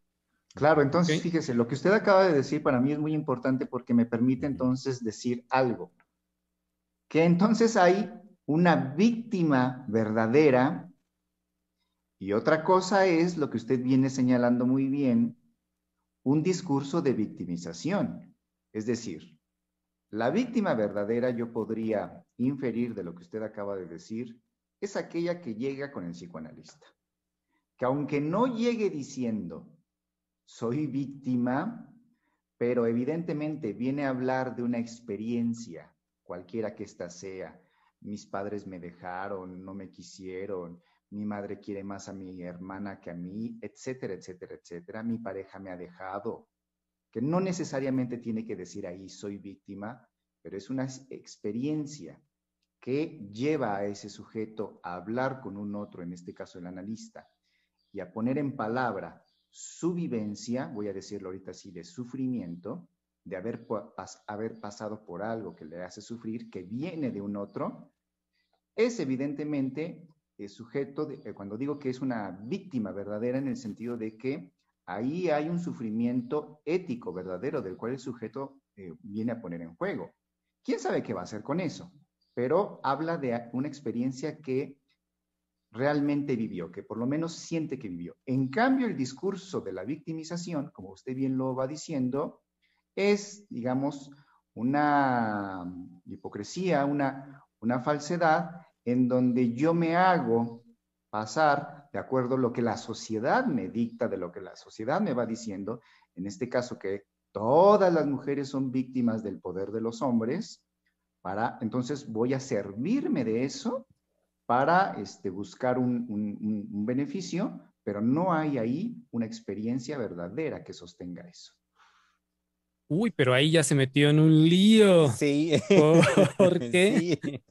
Claro, entonces fíjese, lo que usted acaba de decir para mí es muy importante porque me permite entonces decir algo. Que entonces hay una víctima verdadera y otra cosa es lo que usted viene señalando muy bien, un discurso de victimización. Es decir, la víctima verdadera, yo podría inferir de lo que usted acaba de decir, es aquella que llega con el psicoanalista. Que aunque no llegue diciendo, soy víctima, pero evidentemente viene a hablar de una experiencia, cualquiera que ésta sea. Mis padres me dejaron, no me quisieron, mi madre quiere más a mi hermana que a mí, etcétera, etcétera, etcétera. Mi pareja me ha dejado, que no necesariamente tiene que decir ahí soy víctima, pero es una experiencia que lleva a ese sujeto a hablar con un otro, en este caso el analista, y a poner en palabra su vivencia, voy a decirlo ahorita así, de sufrimiento, de haber, haber pasado por algo que le hace sufrir, que viene de un otro, es evidentemente el sujeto, eh, cuando digo que es una víctima verdadera en el sentido de que ahí hay un sufrimiento ético verdadero del cual el sujeto eh, viene a poner en juego. ¿Quién sabe qué va a hacer con eso? Pero habla de una experiencia que realmente vivió, que por lo menos siente que vivió. En cambio, el discurso de la victimización, como usted bien lo va diciendo, es, digamos, una hipocresía, una, una falsedad en donde yo me hago pasar de acuerdo a lo que la sociedad me dicta, de lo que la sociedad me va diciendo, en este caso que todas las mujeres son víctimas del poder de los hombres, para, entonces voy a servirme de eso para este, buscar un, beneficio, pero no hay ahí una experiencia verdadera que sostenga eso. Uy, pero ahí ya se metió en un lío. Sí. ¿Por qué?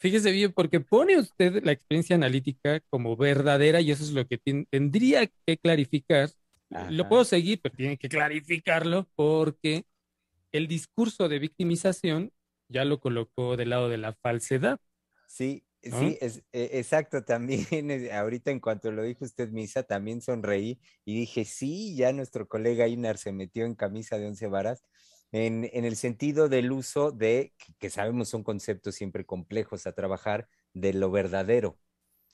Fíjese bien, porque pone usted la experiencia analítica como verdadera y eso es lo que tendría que clarificar. Lo puedo seguir, pero tiene que clarificarlo porque el discurso de victimización ya lo colocó del lado de la falsedad. Sí, Sí, es, e, exacto, también ahorita en cuanto lo dijo usted, Misa, también sonreí y dije, sí, ya nuestro colega Inar se metió en camisa de once varas, en, el sentido del uso de, que, sabemos son conceptos siempre complejos a trabajar, de lo verdadero.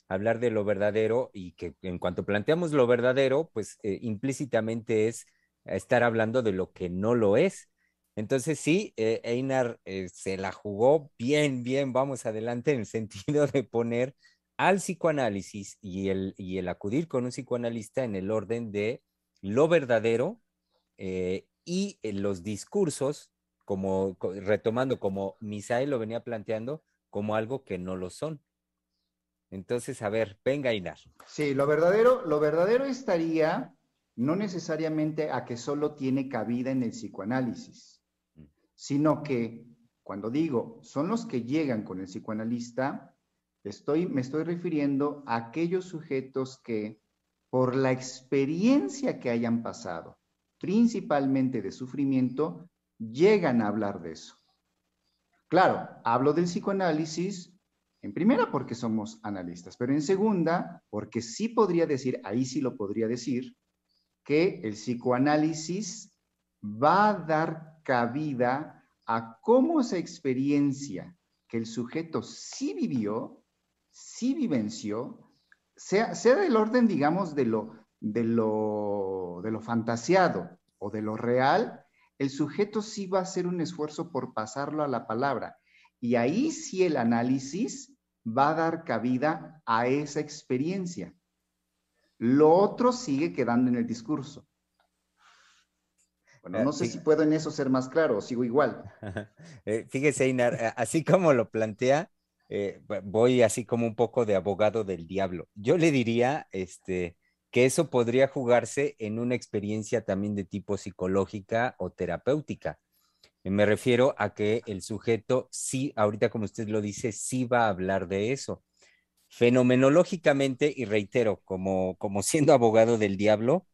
Hablar de lo verdadero y que en cuanto planteamos lo verdadero, pues eh, implícitamente es estar hablando de lo que no lo es. Entonces sí, eh, Einar eh, se la jugó bien, bien, vamos adelante en el sentido de poner al psicoanálisis y el, y el acudir con un psicoanalista en el orden de lo verdadero y los discursos, como retomando como Misael lo venía planteando, como algo que no lo son. Entonces, a ver, venga, Einar. Sí, lo verdadero, lo verdadero estaría no necesariamente a que solo tiene cabida en el psicoanálisis sino que cuando digo son los que llegan con el psicoanalista, estoy, me estoy refiriendo a aquellos sujetos que por la experiencia que hayan pasado, principalmente de sufrimiento, llegan a hablar de eso. Claro, hablo del psicoanálisis en primera porque somos analistas, pero en segunda porque sí podría decir, ahí sí lo podría decir, que el psicoanálisis va a dar cabida a cómo esa experiencia que el sujeto sí vivió, sí vivenció, sea, sea del orden, digamos, de lo, de, lo, de lo fantasiado o de lo real, el sujeto sí va a hacer un esfuerzo por pasarlo a la palabra. Y ahí sí el análisis va a dar cabida a esa experiencia. Lo otro sigue quedando en el discurso. Bueno, no sé si puedo en eso ser más claro, sigo igual. Eh, fíjese, Inar, así como lo plantea, eh, voy así como un poco de abogado del diablo. Yo le diría este, que eso podría jugarse en una experiencia también de tipo psicológica o terapéutica. Me refiero a que el sujeto sí, ahorita como usted lo dice, sí va a hablar de eso. Fenomenológicamente, y reitero, como, como siendo abogado del diablo,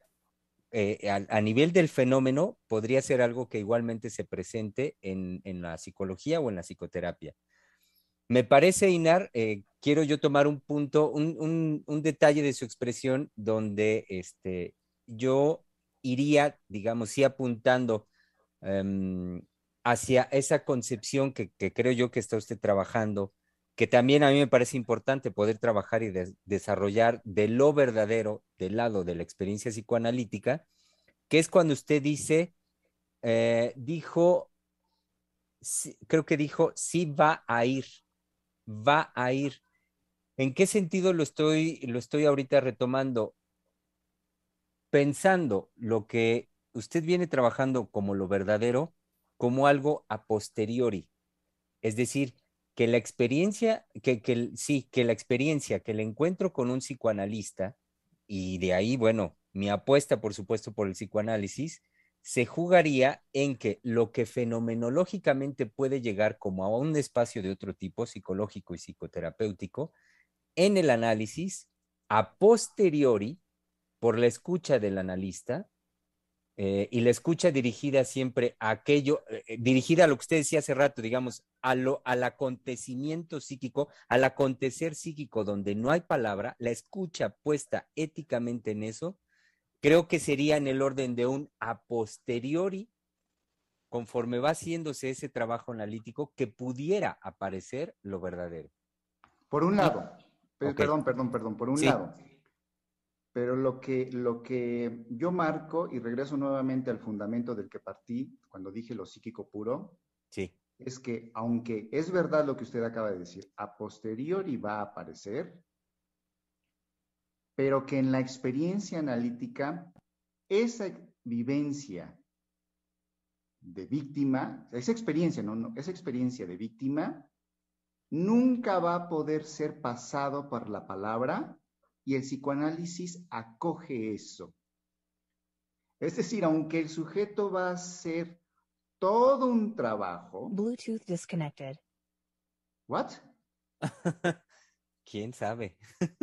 eh, a, nivel del fenómeno, podría ser algo que igualmente se presente en, la psicología o en la psicoterapia. Me parece, Inar, eh, quiero yo tomar un punto, un, detalle de su expresión donde este, yo iría, digamos, sí apuntando em, hacia esa concepción que, creo yo que está usted trabajando, que también a mí me parece importante poder trabajar y desarrollar de lo verdadero del lado de la experiencia psicoanalítica, que es cuando usted dice, eh, dijo, creo que dijo, sí va a ir, va a ir. ¿En qué sentido lo estoy, lo estoy ahorita retomando? Pensando lo que usted viene trabajando como lo verdadero, como algo a posteriori. Es decir, que la experiencia, que, que sí, que la experiencia, que el encuentro con un psicoanalista, y de ahí, bueno, mi apuesta, por supuesto, por el psicoanálisis, se jugaría en que lo que fenomenológicamente puede llegar como a un espacio de otro tipo, psicológico y psicoterapéutico, en el análisis, a posteriori, por la escucha del analista, eh, y la escucha dirigida siempre a aquello, eh, eh, dirigida a lo que usted decía hace rato, digamos, a lo, al acontecimiento psíquico, al acontecer psíquico donde no hay palabra, la escucha puesta éticamente en eso, creo que sería en el orden de un a posteriori, conforme va haciéndose ese trabajo analítico, que pudiera aparecer lo verdadero. Por un lado, perdón, perdón, perdón, por un lado. Pero lo que, lo que yo marco, y regreso nuevamente al fundamento del que partí cuando dije lo psíquico puro, sí. es que aunque es verdad lo que usted acaba de decir, a posteriori va a aparecer, pero que en la experiencia analítica, esa vivencia de víctima, esa experiencia, no, no, esa experiencia de víctima, nunca va a poder ser pasado por la palabra y el psicoanálisis acoge eso. Es decir, aunque el sujeto va a hacer todo un trabajo. Bluetooth disconnected. What? ¿Quién sabe?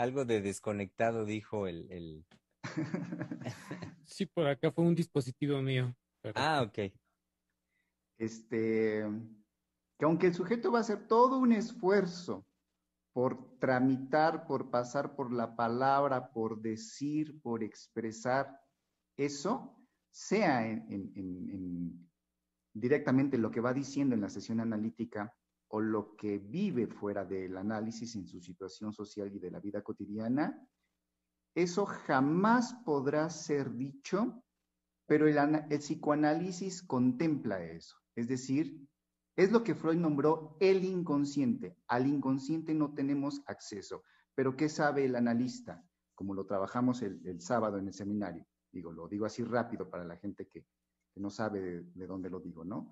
Algo de desconectado dijo el, sí, por acá fue un dispositivo mío. Ah, ok. Este, que aunque el sujeto va a hacer todo un esfuerzo por tramitar, por pasar por la palabra, por decir, por expresar eso, sea en, directamente lo que va diciendo en la sesión analítica o lo que vive fuera del análisis en su situación social y de la vida cotidiana, eso jamás podrá ser dicho, pero el, psicoanálisis contempla eso. Es decir, es lo que Freud nombró el inconsciente. Al inconsciente no tenemos acceso. Pero ¿qué sabe el analista? Como lo trabajamos el, sábado en el seminario. Digo, lo digo así rápido para la gente que, no sabe de dónde lo digo, ¿no?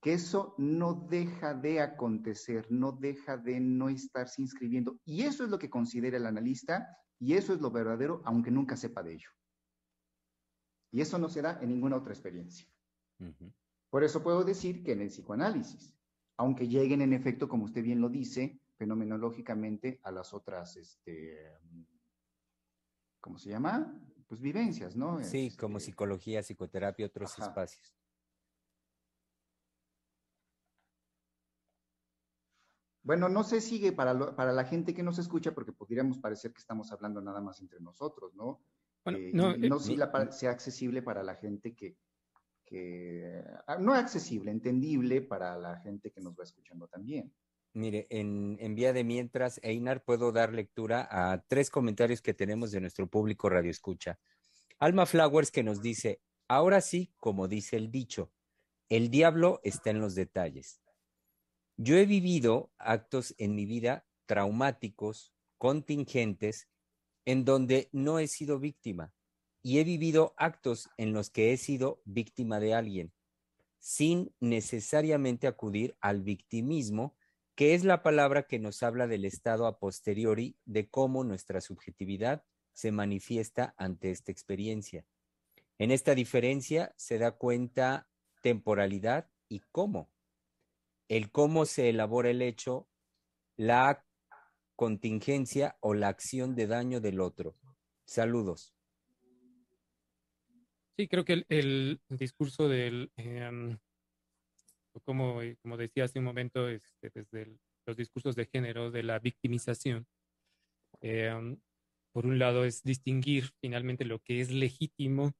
Que eso no deja de acontecer, no deja de no estarse inscribiendo. Y eso es lo que considera el analista y eso es lo verdadero, aunque nunca sepa de ello. Y eso no se da en ninguna otra experiencia. Por eso puedo decir que en el psicoanálisis, aunque lleguen en efecto, como usted bien lo dice, fenomenológicamente a las otras, este, ¿cómo se llama? Pues vivencias, ¿no? Sí, como este, psicología, psicoterapia, otros espacios. Bueno, no se sigue para, para la gente que nos escucha, porque podríamos parecer que estamos hablando nada más entre nosotros, ¿no? Eh, no, no eh, si la, sea accesible para la gente que, que, ah, no accesible, entendible para la gente que nos va escuchando también. Mire, en, en, vía de mientras, Einar, puedo dar lectura a tres comentarios que tenemos de nuestro público Radio Escucha. Alma Flowers que nos dice, ahora sí, como dice el dicho, el diablo está en los detalles. Yo he vivido actos en mi vida traumáticos, contingentes, en donde no he sido víctima y he vivido actos en los que he sido víctima de alguien, sin necesariamente acudir al victimismo, que es la palabra que nos habla del estado a posteriori de cómo nuestra subjetividad se manifiesta ante esta experiencia. En esta diferencia se da cuenta temporalidad y cómo el cómo se elabora el hecho, la contingencia o la acción de daño del otro. Saludos. Sí, creo que el, discurso del, em, como, como decía hace un momento, este, desde los discursos de género, de la victimización, em, por un lado es distinguir finalmente lo que es legítimo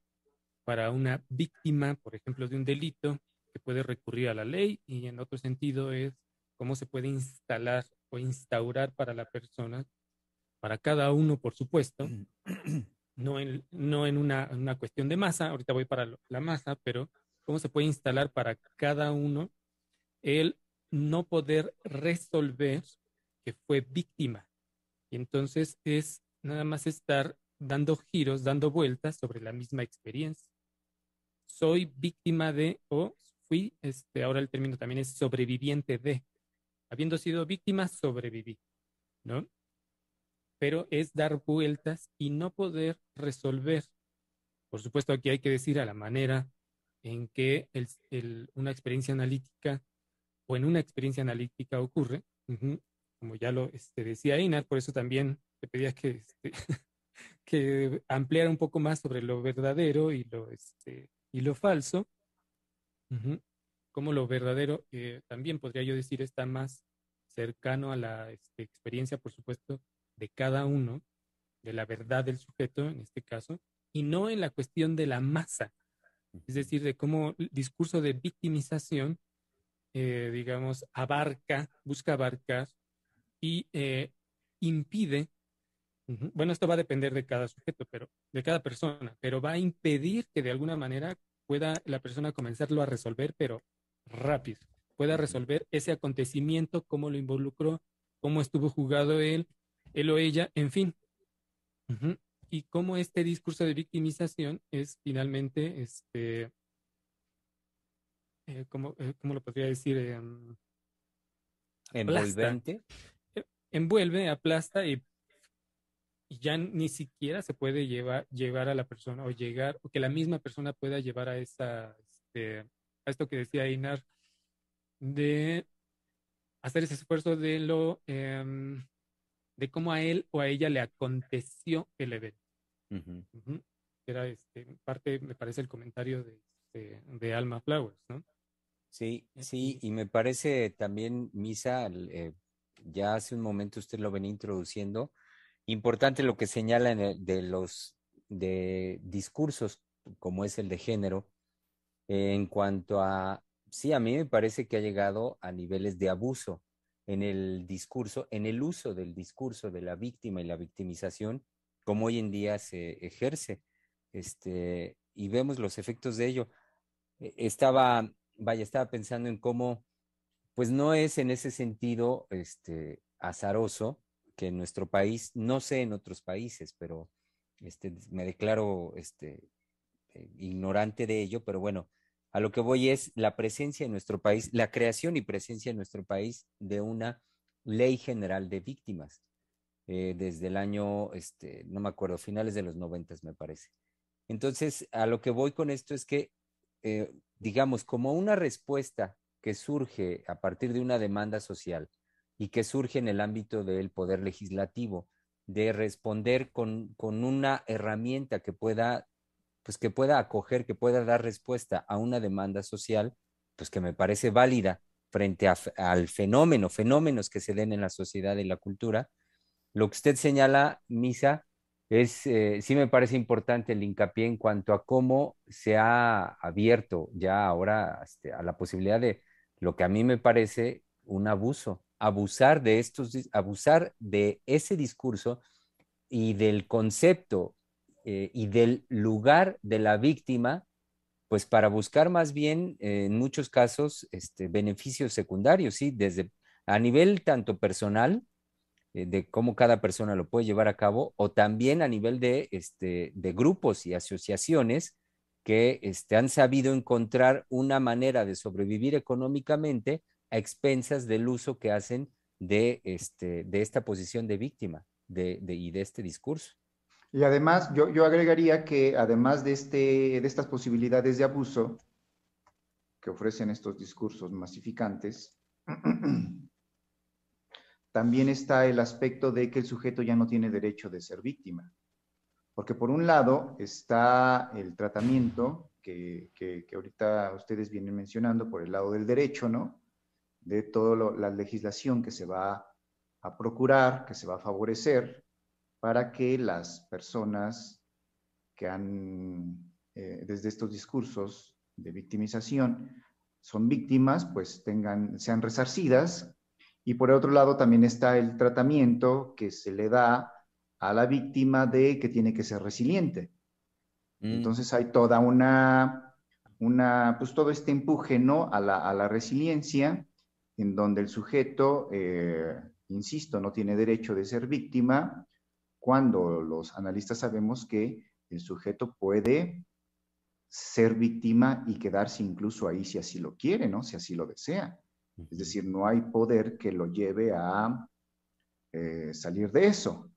para una víctima, por ejemplo, de un delito, que puede recurrir a la ley y en otro sentido es cómo se puede instalar o instaurar para la persona, para cada uno, por supuesto, no en, no en una, una cuestión de masa, ahorita voy para la masa, pero cómo se puede instalar para cada uno el no poder resolver que fue víctima. Y entonces es nada más estar dando giros, dando vueltas sobre la misma experiencia. Soy víctima de o fui, este, ahora el término también es sobreviviente de. Habiendo sido víctima, sobreviví, ¿no? Pero es dar vueltas y no poder resolver Por supuesto, aquí hay que decir a la manera en que una experiencia analítica o en una experiencia analítica ocurre, como ya lo este, decía Inar, por eso también te pedía que, este, que ampliara un poco más sobre lo verdadero y lo, este, y lo falso, como lo verdadero eh, también podría yo decir está más cercano a la este, experiencia, por supuesto, de cada uno, de la verdad del sujeto en este caso, y no en la cuestión de la masa, es decir, de cómo el discurso de victimización, eh, digamos, abarca, busca abarcar y eh, impide, bueno, esto va a depender de cada sujeto, pero de cada persona, pero va a impedir que de alguna manera pueda la persona comenzarlo a resolver, pero rápido, pueda resolver ese acontecimiento, cómo lo involucró, cómo estuvo jugado él, él o ella, en fin. Y cómo este discurso de victimización es finalmente, este, eh, ¿cómo, eh, ¿cómo, lo podría decir? Em, Envolvente. Eh, envuelve, aplasta y, ya ni siquiera se puede llevar, llevar a la persona o llegar, o que la misma persona pueda llevar a esa, este, a esto que decía Inar, de hacer ese esfuerzo de lo, em, de cómo a él o a ella le aconteció el evento. Era este, parte, me parece, el comentario de, este, de, Alma Flowers, ¿no? Sí, sí, y me parece también, Misa, eh, ya hace un momento usted lo venía introduciendo, importante lo que señala de los de discursos como es el de género, en cuanto a, sí, a mí me parece que ha llegado a niveles de abuso en el discurso, en el uso del discurso de la víctima y la victimización, como hoy en día se ejerce, este, y vemos los efectos de ello. E, estaba, vaya, estaba pensando en cómo, pues no es en ese sentido, este, azaroso que en nuestro país, no sé en otros países, pero este, me declaro, este, eh, ignorante de ello, pero bueno, a lo que voy es la presencia en nuestro país, la creación y presencia en nuestro país de una ley general de víctimas eh, desde el año, este, no me acuerdo, finales de los noventas me parece. Entonces, a lo que voy con esto es que, eh, digamos, como una respuesta que surge a partir de una demanda social y que surge en el ámbito del poder legislativo, de responder con, con una herramienta que pueda pues que pueda acoger, que pueda dar respuesta a una demanda social, pues que me parece válida frente al fenómeno, fenómenos que se den en la sociedad y la cultura. Lo que usted señala, Misa, es, eh, sí me parece importante el hincapié en cuanto a cómo se ha abierto ya ahora este, a la posibilidad de lo que a mí me parece un abuso, abusar de estos, abusar de ese discurso y del concepto eh, y del lugar de la víctima, pues para buscar más bien, en muchos casos, este, beneficios secundarios, ¿sí? Desde a nivel tanto personal, eh, de cómo cada persona lo puede llevar a cabo, o también a nivel de, este, de grupos y asociaciones que este, han sabido encontrar una manera de sobrevivir económicamente a expensas del uso que hacen de, este, de esta posición de víctima de, y de este discurso. Y además, yo, yo agregaría que además de, este, de estas posibilidades de abuso que ofrecen estos discursos masificantes, también está el aspecto de que el sujeto ya no tiene derecho de ser víctima. Porque por un lado está el tratamiento que, que, ahorita ustedes vienen mencionando por el lado del derecho, ¿no? De toda la legislación que se va a procurar, que se va a favorecer para que las personas que han, eh, desde estos discursos de victimización, son víctimas, pues tengan, sean resarcidas. Y por otro lado también está el tratamiento que se le da a la víctima de que tiene que ser resiliente. Mm. Entonces hay toda una, una, pues todo este empuje, ¿no? A la, a la resiliencia, en donde el sujeto, eh, insisto, no tiene derecho de ser víctima, cuando los analistas sabemos que el sujeto puede ser víctima y quedarse incluso ahí si así lo quiere, ¿no? Si así lo desea. Es decir, no hay poder que lo lleve a eh, salir de eso.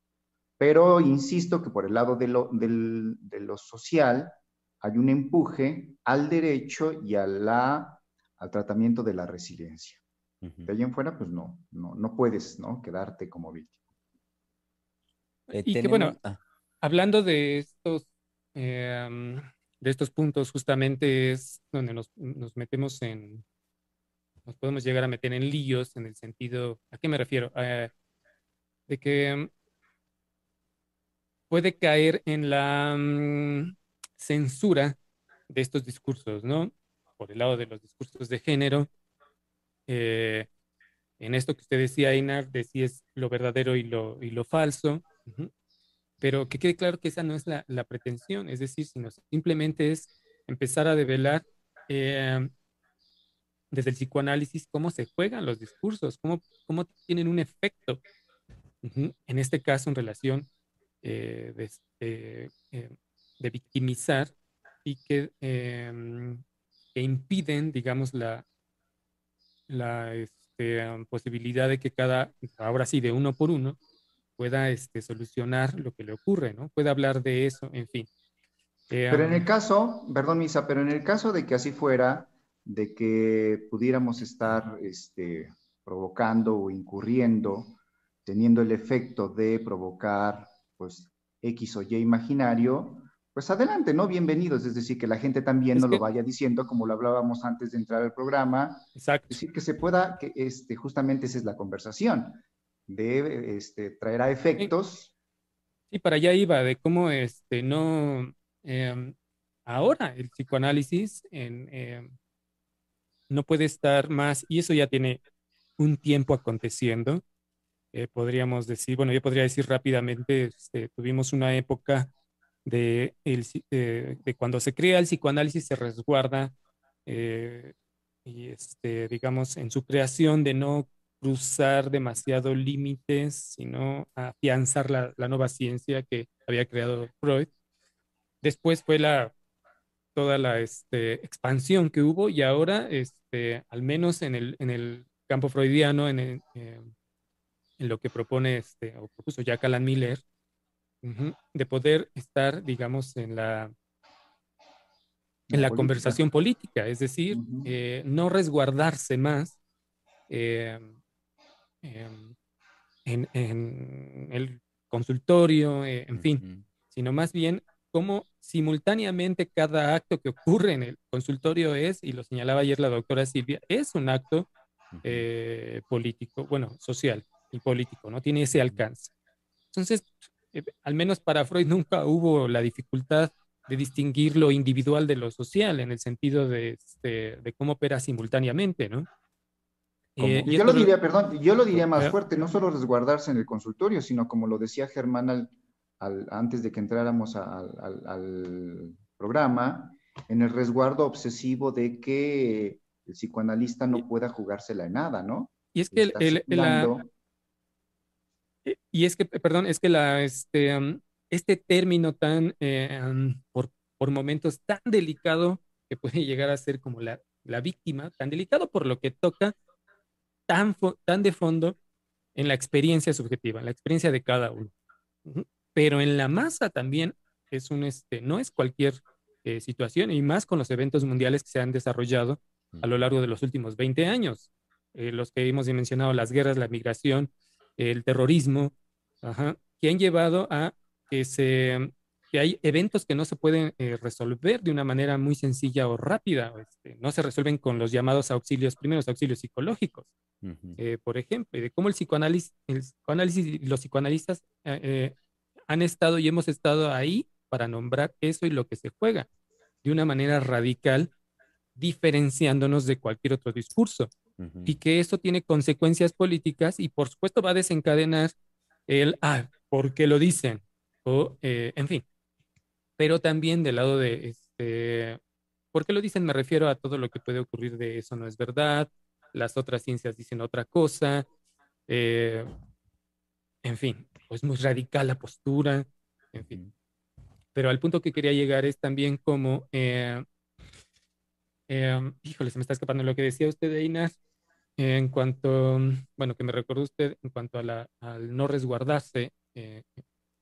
Pero insisto que por el lado de lo, de lo social, hay un empuje al derecho y a la, al tratamiento de la resiliencia. De ahí en fuera, pues no, no, no puedes ¿no? quedarte como víctima. Eh, y que bueno, ah. hablando de estos, em, de estos puntos, justamente es donde nos, nos, metemos en, nos podemos llegar a meter en líos en el sentido, ¿a qué me refiero? Eh, de que puede caer en la mm, censura de estos discursos, ¿no? Por el lado de los discursos de género, eh, en esto que usted decía, Einar, de si es lo verdadero y lo, y lo falso, pero que quede claro que esa no es la, la, pretensión, es decir, sino simplemente es empezar a develar eh, desde el psicoanálisis cómo se juegan los discursos, cómo, cómo tienen un efecto, en este caso en relación eh, de, de, victimizar y que, que impiden, digamos, la, la este, posibilidad de que cada, ahora sí, de uno por uno, pueda este, solucionar lo que le ocurre, ¿no? Pueda hablar de eso, en fin. pero en el caso, perdón, Misa, pero en el caso de que así fuera, de que pudiéramos estar este, provocando o incurriendo, teniendo el efecto de provocar, pues, X o Y imaginario, pues adelante, ¿no? Bienvenidos, es decir, que la gente también no lo vaya diciendo, como lo hablábamos antes de entrar al programa. Exacto. Es decir, que se pueda, que este, justamente esa es la conversación, de este, traerá efectos. Sí, para allá iba, de cómo este, no, em, ahora el psicoanálisis em, no puede estar más, y eso ya tiene un tiempo aconteciendo, eh, podríamos decir, bueno, yo podría decir rápidamente, este, tuvimos una época de, el, de, cuando se crea el psicoanálisis se resguarda eh, y este, digamos en su creación de no cruzar demasiado límites, sino afianzar la, la, nueva ciencia que había creado Freud. Después fue la, toda la este, expansión que hubo y ahora, este, al menos en el, en el campo freudiano, en, eh, en lo que propone este, o propuso Jack Alan Miller, de poder estar, digamos, en la, en la, conversación política, es decir, eh, no resguardarse más eh, em, en, en, el consultorio, eh, en fin, sino más bien cómo simultáneamente cada acto que ocurre en el consultorio es, y lo señalaba ayer la doctora Silvia, es un acto político, bueno, social y político, ¿no? Tiene ese alcance. Entonces, eh, al menos para Freud nunca hubo la dificultad de distinguir lo individual de lo social en el sentido de, este, de cómo opera simultáneamente, ¿no? Eh, yo lo diría, perdón, yo lo diría más fuerte, no solo resguardarse en el consultorio, sino como lo decía Germán al, antes de que entráramos al, al, programa, en el resguardo obsesivo de que el psicoanalista no pueda jugársela en nada, ¿no? Y es que el, el, eh, y es que, perdón, es que la, este, este término tan, eh, por, por, momentos tan delicado que puede llegar a ser como la, la víctima, tan delicado por lo que toca, tan, tan de fondo en la experiencia subjetiva, en la experiencia de cada uno. Pero en la masa también es un, este, no es cualquier eh, situación, y más con los eventos mundiales que se han desarrollado a lo largo de los últimos 20 años, los que hemos mencionado, las guerras, la migración, el terrorismo, que han llevado a que, se, que hay eventos que no se pueden eh, resolver de una manera muy sencilla o rápida. Este, no se resuelven con los llamados auxilios, primeros auxilios psicológicos, eh, por ejemplo, de cómo el psicoanálisis, el psicoanálisis y los psicoanalistas eh, han estado y hemos estado ahí para nombrar eso y lo que se juega de una manera radical, diferenciándonos de cualquier otro discurso y que eso tiene consecuencias políticas y por supuesto va a desencadenar el, ah, ¿por qué lo dicen? O, eh, en fin. Pero también del lado de, este, ¿por qué lo dicen? Me refiero a todo lo que puede ocurrir de eso no es verdad, las otras ciencias dicen otra cosa, eh, en fin, pues muy radical la postura, en fin. Pero al punto que quería llegar es también como, eh, híjole, se me está escapando lo que decía usted, Einar, en cuanto, bueno, que me recordó usted en cuanto a la, al no resguardarse eh,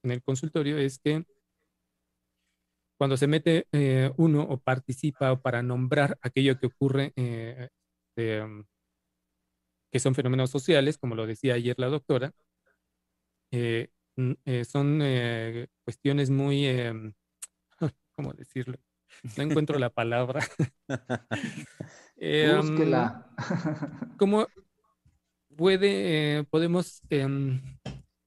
en el consultorio, es que cuando se mete eh, uno o participa para nombrar aquello que ocurre, eh, em, que son fenómenos sociales, como lo decía ayer la doctora, son cuestiones muy, em, ¿cómo decirlo? No encuentro la palabra. Búsquela. ¿Cómo puede, podemos, em,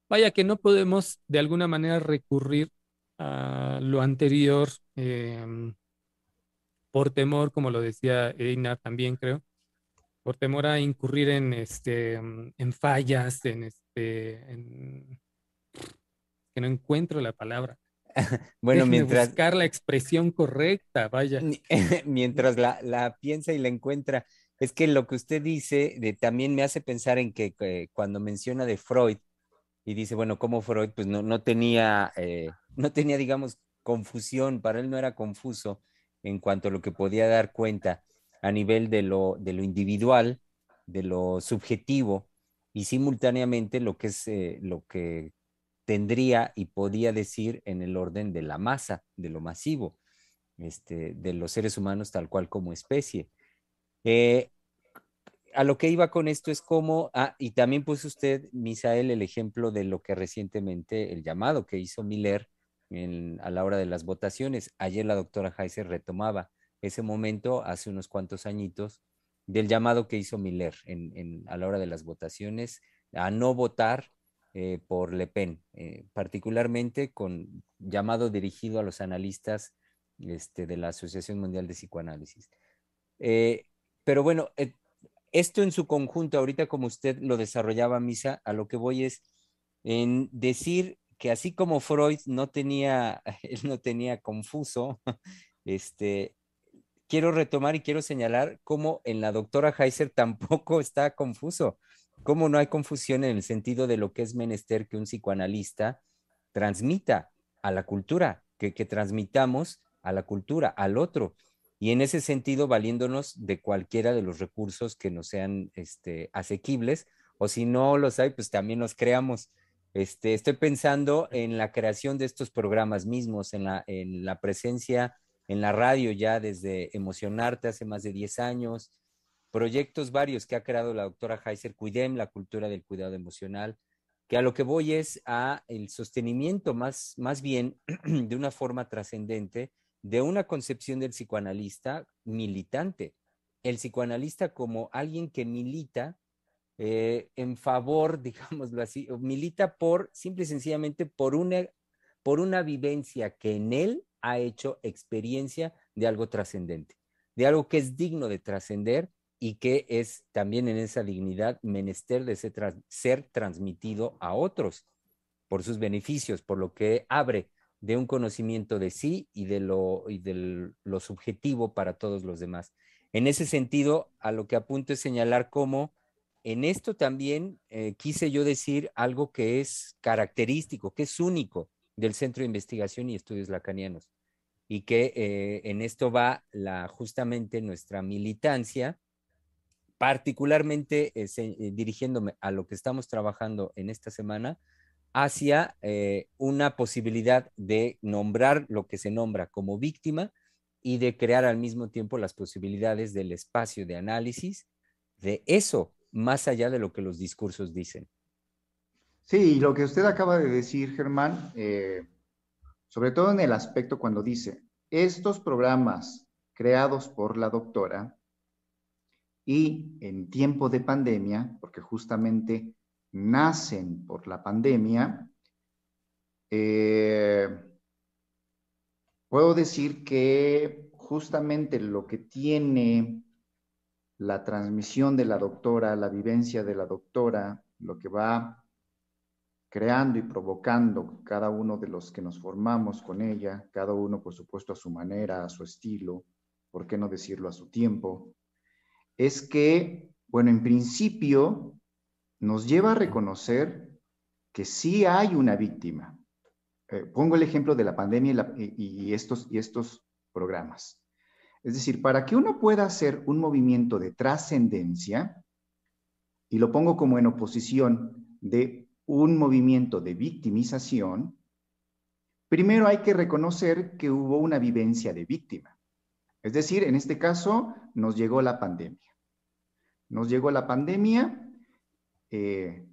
vaya que no podemos de alguna manera recurrir a lo anterior em, por temor, como lo decía Einar también creo, por temor a incurrir en este en fallas, en este que no encuentro la palabra. bueno, mientras buscar la expresión correcta, vaya. mientras la, la, piensa y la encuentra, es que lo que usted dice de, también me hace pensar en que, cuando menciona de Freud y dice, bueno, como Freud pues no, no tenía eh, no tenía, digamos, confusión, para él no era confuso en cuanto a lo que podía dar cuenta a nivel de lo, de lo individual, de lo subjetivo y simultáneamente lo que es eh, lo que tendría y podía decir en el orden de la masa, de lo masivo, este, de los seres humanos tal cual como especie. Eh, a lo que iba con esto es como, ah, y también puso usted, Misael, el ejemplo de lo que recientemente, el llamado que hizo Miller a la hora de las votaciones. Ayer la doctora Heiser retomaba ese momento hace unos cuantos añitos del llamado que hizo Miller a la hora de las votaciones a no votar eh, por Le Pen, eh, particularmente con llamado dirigido a los analistas este, de la Asociación Mundial de Psicoanálisis. Eh, pero bueno, esto en su conjunto, ahorita como usted lo desarrollaba, Misa, a lo que voy es en decir que así como Freud no tenía, él no tenía confuso, este, quiero retomar y quiero señalar cómo en la doctora Heiser tampoco está confuso, cómo no hay confusión en el sentido de lo que es menester que un psicoanalista transmita a la cultura, que, que transmitamos a la cultura, al otro. Y en ese sentido, valiéndonos de cualquiera de los recursos que nos sean este, asequibles, o si no los hay, pues también los creamos. Este, estoy pensando en la creación de estos programas mismos, en la, en la presencia en la radio ya desde Emocionarte hace más de 10 años, proyectos varios que ha creado la doctora Heiser Cuidem, la cultura del cuidado emocional, que a lo que voy es a el sostenimiento más, más bien de una forma trascendente de una concepción del psicoanalista militante. El psicoanalista como alguien que milita eh, en favor, digámoslo así, milita por, simple y sencillamente, por una, por una vivencia que en él ha hecho experiencia de algo trascendente, de algo que es digno de trascender y que es también en esa dignidad menester de ser, ser transmitido a otros por sus beneficios, por lo que abre de un conocimiento de sí y de lo, y de lo subjetivo para todos los demás. En ese sentido, a lo que apunto es señalar cómo en esto también eh, quise yo decir algo que es característico, que es único del Centro de Investigación y Estudios Lacanianos y que eh, en esto va la, justamente nuestra militancia, particularmente eh, dirigiéndome a lo que estamos trabajando en esta semana, hacia una posibilidad de nombrar lo que se nombra como víctima y de crear al mismo tiempo las posibilidades del espacio de análisis de eso más allá de lo que los discursos dicen. Sí, lo que usted acaba de decir, Germán, eh, sobre todo en el aspecto cuando dice, estos programas creados por la doctora y en tiempo de pandemia, porque justamente nacen por la pandemia, eh, puedo decir que justamente lo que tiene la transmisión de la doctora, la vivencia de la doctora, lo que va creando y provocando cada uno de los que nos formamos con ella, cada uno por supuesto a su manera, a su estilo, por qué no decirlo a su tiempo, es que, bueno, en principio nos lleva a reconocer que sí hay una víctima. Eh, pongo el ejemplo de la pandemia y, estos, y estos programas. Es decir, para que uno pueda hacer un movimiento de trascendencia, y lo pongo como en oposición de un movimiento de victimización, Primero hay que reconocer que hubo una vivencia de víctima. Es decir, en este caso nos llegó la pandemia. Nos llegó la pandemia, eh,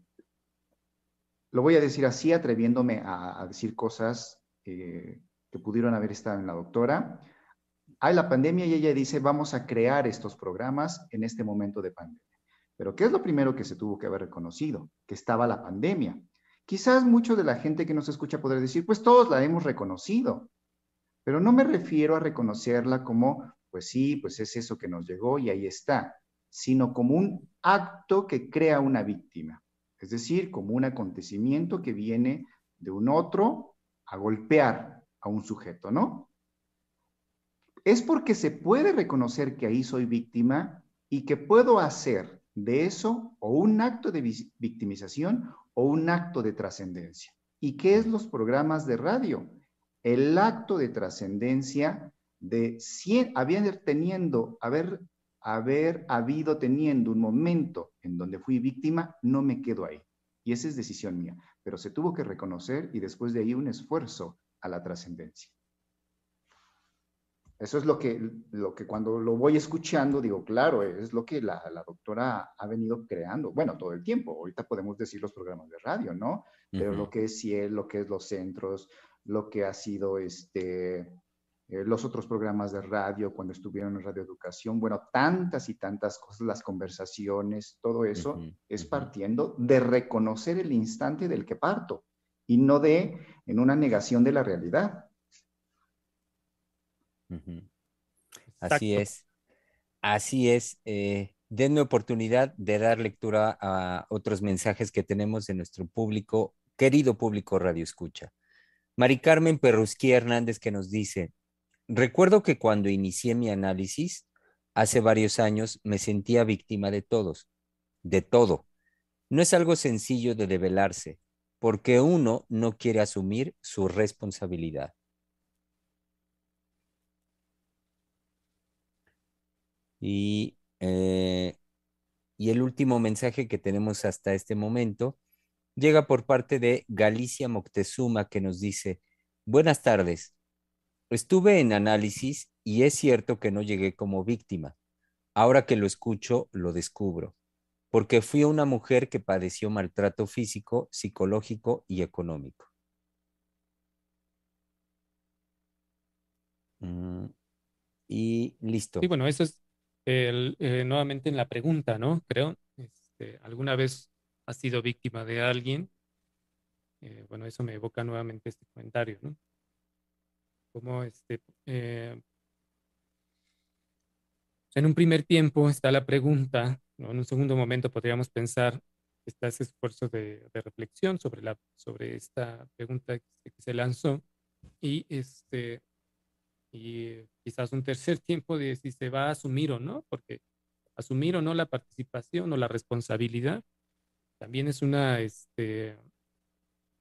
lo voy a decir así, atreviéndome a, decir cosas eh, que pudieron haber estado en la doctora. Hay la pandemia y ella dice, vamos a crear estos programas en este momento de pandemia. Pero ¿qué es lo primero que se tuvo que haber reconocido? Que estaba la pandemia. Quizás mucho de la gente que nos escucha podrá decir, pues todos la hemos reconocido, pero no me refiero a reconocerla como, pues sí, pues es eso que nos llegó y ahí está, sino como un acto que crea una víctima, es decir, como un acontecimiento que viene de un otro a golpear a un sujeto, ¿no? Es porque se puede reconocer que ahí soy víctima y que puedo hacer de eso o un acto de victimización o un acto de trascendencia. ¿Y qué es los programas de radio? El acto de trascendencia de haber teniendo, haber, haber habido teniendo un momento en donde fui víctima, no me quedo ahí. Y esa es decisión mía. Pero se tuvo que reconocer y después de ahí un esfuerzo a la trascendencia. Eso es lo que, lo que cuando lo voy escuchando digo, claro, es lo que la, doctora ha venido creando, bueno, todo el tiempo. Ahorita podemos decir los programas de radio, ¿no? Pero lo que es CIEL, lo que es los centros, lo que ha sido este, eh, los otros programas de radio cuando estuvieron en Radio Educación, bueno, tantas y tantas cosas, las conversaciones, todo eso es partiendo de reconocer el instante del que parto y no de en una negación de la realidad. Así es. Así es. Eh, denme oportunidad de dar lectura a otros mensajes que tenemos de nuestro público, querido público Radio Escucha. Mari Carmen Perrusquía Hernández que nos dice, recuerdo que cuando inicié mi análisis, hace varios años, me sentía víctima de todos, de todo. No es algo sencillo de develarse, porque uno no quiere asumir su responsabilidad. Y, eh, y el último mensaje que tenemos hasta este momento llega por parte de Galicia Moctezuma que nos dice, buenas tardes, estuve en análisis y es cierto que no llegué como víctima. Ahora que lo escucho, lo descubro, porque fui una mujer que padeció maltrato físico, psicológico y económico. Mm, y listo. Sí, bueno, eso es eh, nuevamente en la pregunta, ¿no? Creo, este, ¿alguna vez has sido víctima de alguien? Eh, bueno, eso me evoca nuevamente este comentario, ¿no? Como este, eh, en un primer tiempo está la pregunta, ¿no? en un segundo momento podríamos pensar, está ese esfuerzo de, reflexión sobre, la, sobre esta pregunta que se lanzó y este, y quizás un tercer tiempo de si se va a asumir o no, porque asumir o no la participación o la responsabilidad también es una este,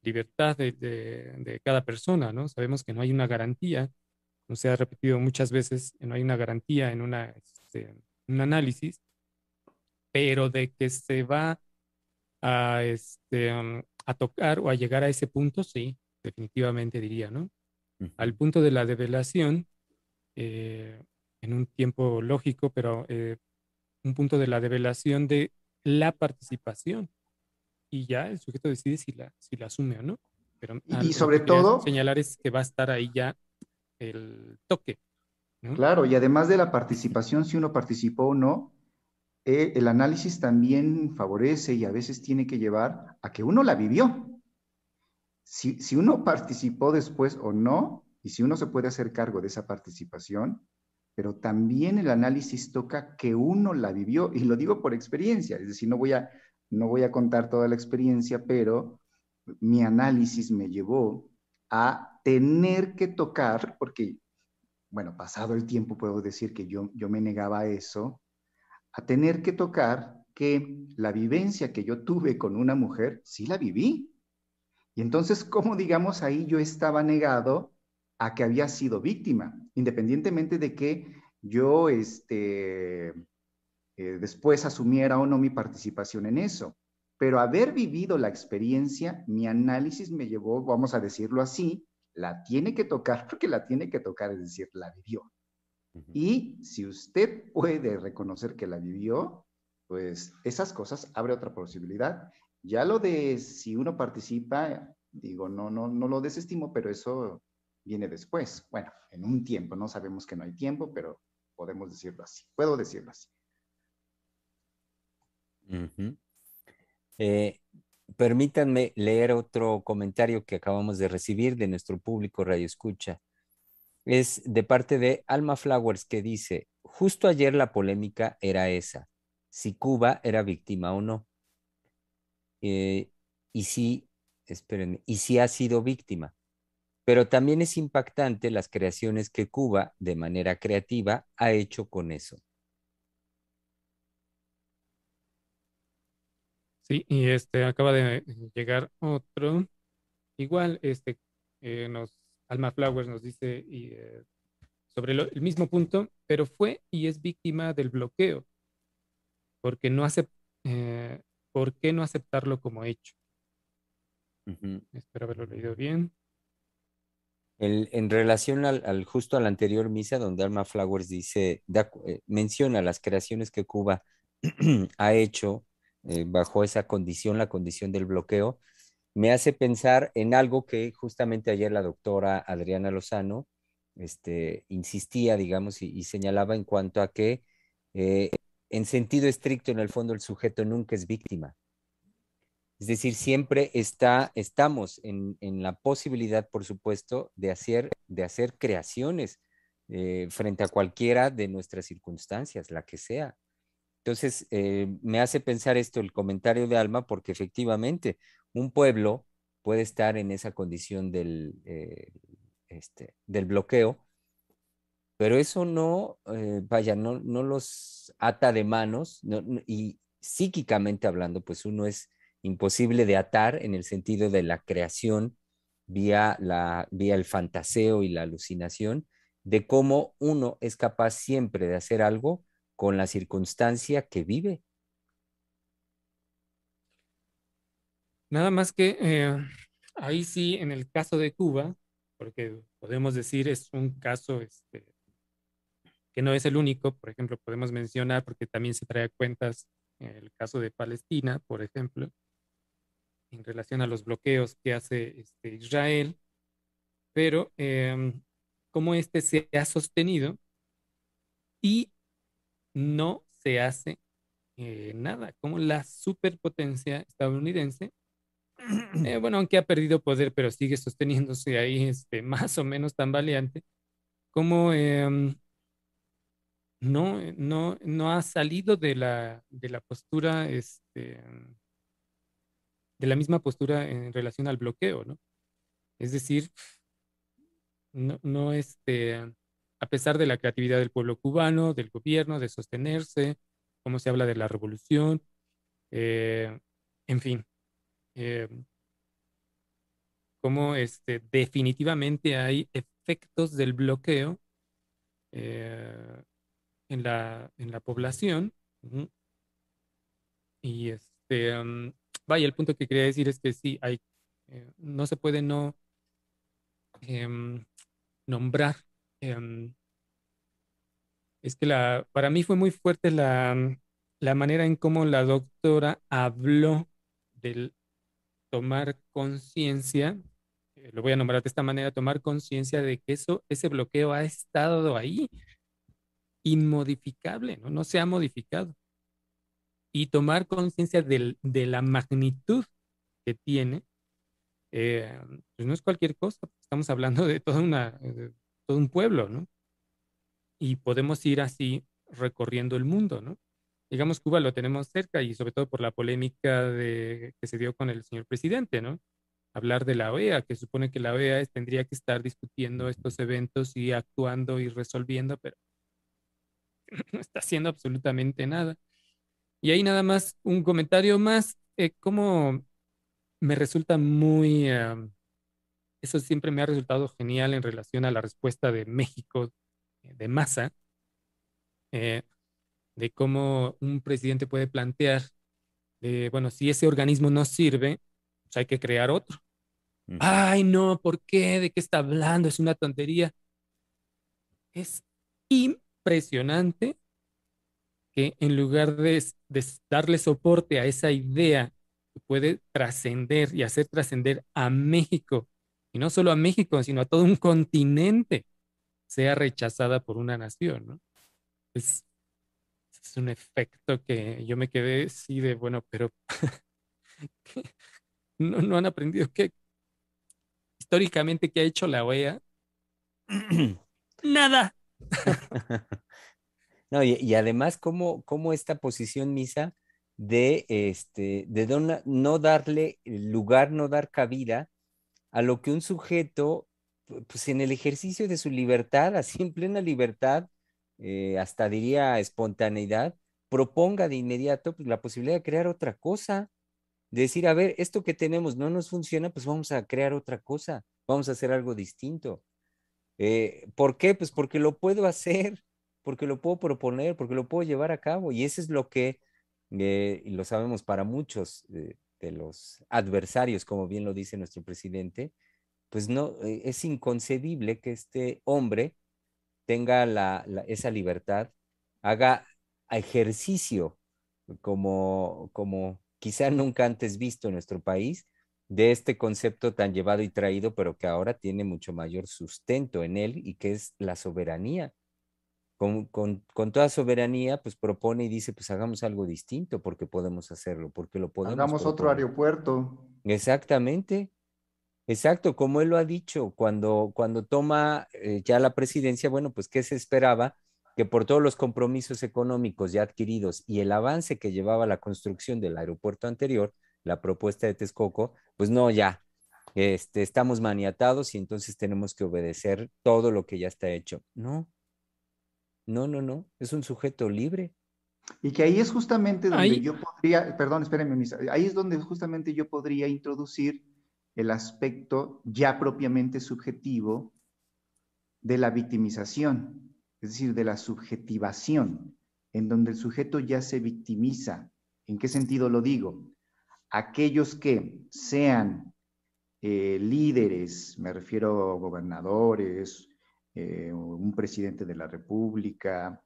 libertad de, de, cada persona, ¿no? Sabemos que no hay una garantía, como se ha repetido muchas veces, no hay una garantía en una, este, un análisis, pero de que se va a, este, a tocar o a llegar a ese punto, sí, definitivamente diría, ¿no? al punto de la develación, eh, en un tiempo lógico, pero eh, un punto de la develación de la participación. Y ya el sujeto decide si la, si la asume o no. Pero y, sobre todo... Señalar es que va a estar ahí ya el toque. Claro, y además de la participación, si uno participó o no, eh, el análisis también favorece y a veces tiene que llevar a que uno la vivió si, uno participó después o no, y si uno se puede hacer cargo de esa participación, pero también el análisis toca que uno la vivió, y lo digo por experiencia, es decir, no voy a, no voy a contar toda la experiencia, pero mi análisis me llevó a tener que tocar, porque, bueno, pasado el tiempo puedo decir que yo, yo me negaba a eso, a tener que tocar que la vivencia que yo tuve con una mujer, sí la viví. Y entonces, ¿cómo digamos ahí yo estaba negado a que había sido víctima? Independientemente de que yo este, eh, después asumiera o no mi participación en eso. Pero haber vivido la experiencia, mi análisis me llevó, vamos a decirlo así, la tiene que tocar porque la tiene que tocar, es decir, la vivió. Y si usted puede reconocer que la vivió, pues esas cosas abre otra posibilidad. Ya lo de si uno participa, digo, no, no, no lo desestimo, pero eso viene después. Bueno, en un tiempo, no sabemos que no hay tiempo, pero podemos decirlo así. Puedo decirlo así. Eh, permítanme leer otro comentario que acabamos de recibir de nuestro público Radio Escucha. Es de parte de Alma Flowers que dice, justo ayer la polémica era esa, si Cuba era víctima o no. Eh, y y si ha sido víctima. Pero también es impactante las creaciones que Cuba, de manera creativa, ha hecho con eso. Sí, y este acaba de llegar otro. Igual, este eh, nos Alma Flowers nos dice y, eh, sobre el mismo punto, pero fue y es víctima del bloqueo, porque no hace, eh, ¿por qué no aceptarlo como hecho? Espero haberlo leído bien. en relación al, justo a la anterior misa, donde Alma Flowers dice, menciona las creaciones que Cuba ha hecho eh, bajo esa condición, la condición del bloqueo, me hace pensar en algo que justamente ayer la doctora Adriana Lozano este, insistía, digamos, y, señalaba en cuanto a que eh, en sentido estricto, en el fondo, el sujeto nunca es víctima. Es decir, siempre está, estamos en, la posibilidad, por supuesto, de hacer, de hacer creaciones eh, frente a cualquiera de nuestras circunstancias, la que sea. Entonces, eh, me hace pensar esto el comentario de Alma, porque efectivamente un pueblo puede estar en esa condición del, eh, este, del bloqueo, pero eso no, eh, vaya, no, no, los ata de manos y psíquicamente hablando, pues uno es imposible de atar en el sentido de la creación vía, la, vía el fantaseo y la alucinación, de cómo uno es capaz siempre de hacer algo con la circunstancia que vive. Nada más que eh, ahí sí, en el caso de Cuba, porque podemos decir es un caso este, que no es el único, por ejemplo, podemos mencionar, porque también se trae a cuentas el caso de Palestina, por ejemplo, en relación a los bloqueos que hace este, Israel, pero em, cómo este se ha sostenido y no se hace eh, nada, como la superpotencia estadounidense, eh, bueno, aunque ha perdido poder, pero sigue sosteniéndose ahí este, más o menos tan valiente, como em, no, no, no ha salido de la, de la postura, este, de la misma postura en relación al bloqueo, ¿no? Es decir, no, no este, a pesar de la creatividad del pueblo cubano, del gobierno, de sostenerse, cómo se habla de la revolución, eh, en fin, eh, cómo este, definitivamente hay efectos del bloqueo eh, en, la, en la población. Y este, um, vaya, el punto que quería decir es que sí, hay, no se puede no em, nombrar Em, es que la, para mí fue muy fuerte la, la manera en cómo la doctora habló del tomar conciencia, eh, lo voy a nombrar de esta manera, tomar conciencia de que eso, ese bloqueo ha estado ahí, inmodificable, ¿no? no se ha modificado. Y tomar conciencia de la magnitud que tiene, eh, pues no es cualquier cosa, estamos hablando de toda una, un pueblo, ¿no? Y podemos ir así recorriendo el mundo, ¿no? Digamos, Cuba lo tenemos cerca y sobre todo por la polémica de, que se dio con el señor presidente, ¿no? Hablar de la OEA, que supone que la OEA tendría que estar discutiendo estos eventos y actuando y resolviendo, pero no está haciendo absolutamente nada. Y ahí nada más un comentario más, eh, como me resulta muy, eso siempre me ha resultado genial en relación a la respuesta de México eh, de masa, eh, de cómo un presidente puede plantear, bueno, si ese organismo no sirve, pues hay que crear otro. Ay, no, ¿por qué? ¿De qué está hablando? Es una tontería. Es impresionante que en lugar de, darle soporte a esa idea que puede trascender y hacer trascender a México, y no solo a México, sino a todo un continente, sea rechazada por una nación, ¿no? Es, es un efecto que yo me quedé así de, bueno, pero no, no han aprendido que históricamente qué ha hecho la OEA. Nada. no, y, además, ¿cómo, cómo esta posición misa de, este, de no darle lugar, no dar cabida a lo que un sujeto, pues en el ejercicio de su libertad, así en plena libertad, eh, hasta diría espontaneidad, proponga de inmediato pues, la posibilidad de crear otra cosa. decir, a ver, esto que tenemos no nos funciona, pues vamos a crear otra cosa, vamos a hacer algo distinto. Eh, ¿Por qué? Pues porque lo puedo hacer, porque lo puedo proponer, porque lo puedo llevar a cabo. Y eso es lo que, eh, y lo sabemos para muchos de los adversarios, como bien lo dice nuestro presidente, pues no, eh, es inconcebible que este hombre tenga esa libertad, haga ejercicio como, como quizá nunca antes visto en nuestro país, de este concepto tan llevado y traído, pero que ahora tiene mucho mayor sustento en él y que es la soberanía. Con, toda soberanía, pues propone y dice, pues hagamos algo distinto porque podemos hacerlo, porque lo podemos. Hagamos otro aeropuerto. Exactamente. Exacto, como él lo ha dicho, cuando, cuando toma eh, ya la presidencia, bueno, pues ¿qué se esperaba? Que por todos los compromisos económicos ya adquiridos y el avance que llevaba la construcción del aeropuerto anterior, la propuesta de Texcoco, pues no, ya, este, estamos maniatados y entonces tenemos que obedecer todo lo que ya está hecho. No, no, no, no, es un sujeto libre. Y que ahí es justamente donde yo podría, perdón, espérenme, ahí es donde justamente yo podría introducir el aspecto ya propiamente subjetivo de la victimización, es decir, de la subjetivación, en donde el sujeto ya se victimiza. ¿En qué sentido lo digo? aquellos que sean eh, líderes, me refiero a gobernadores, eh, un presidente de la República,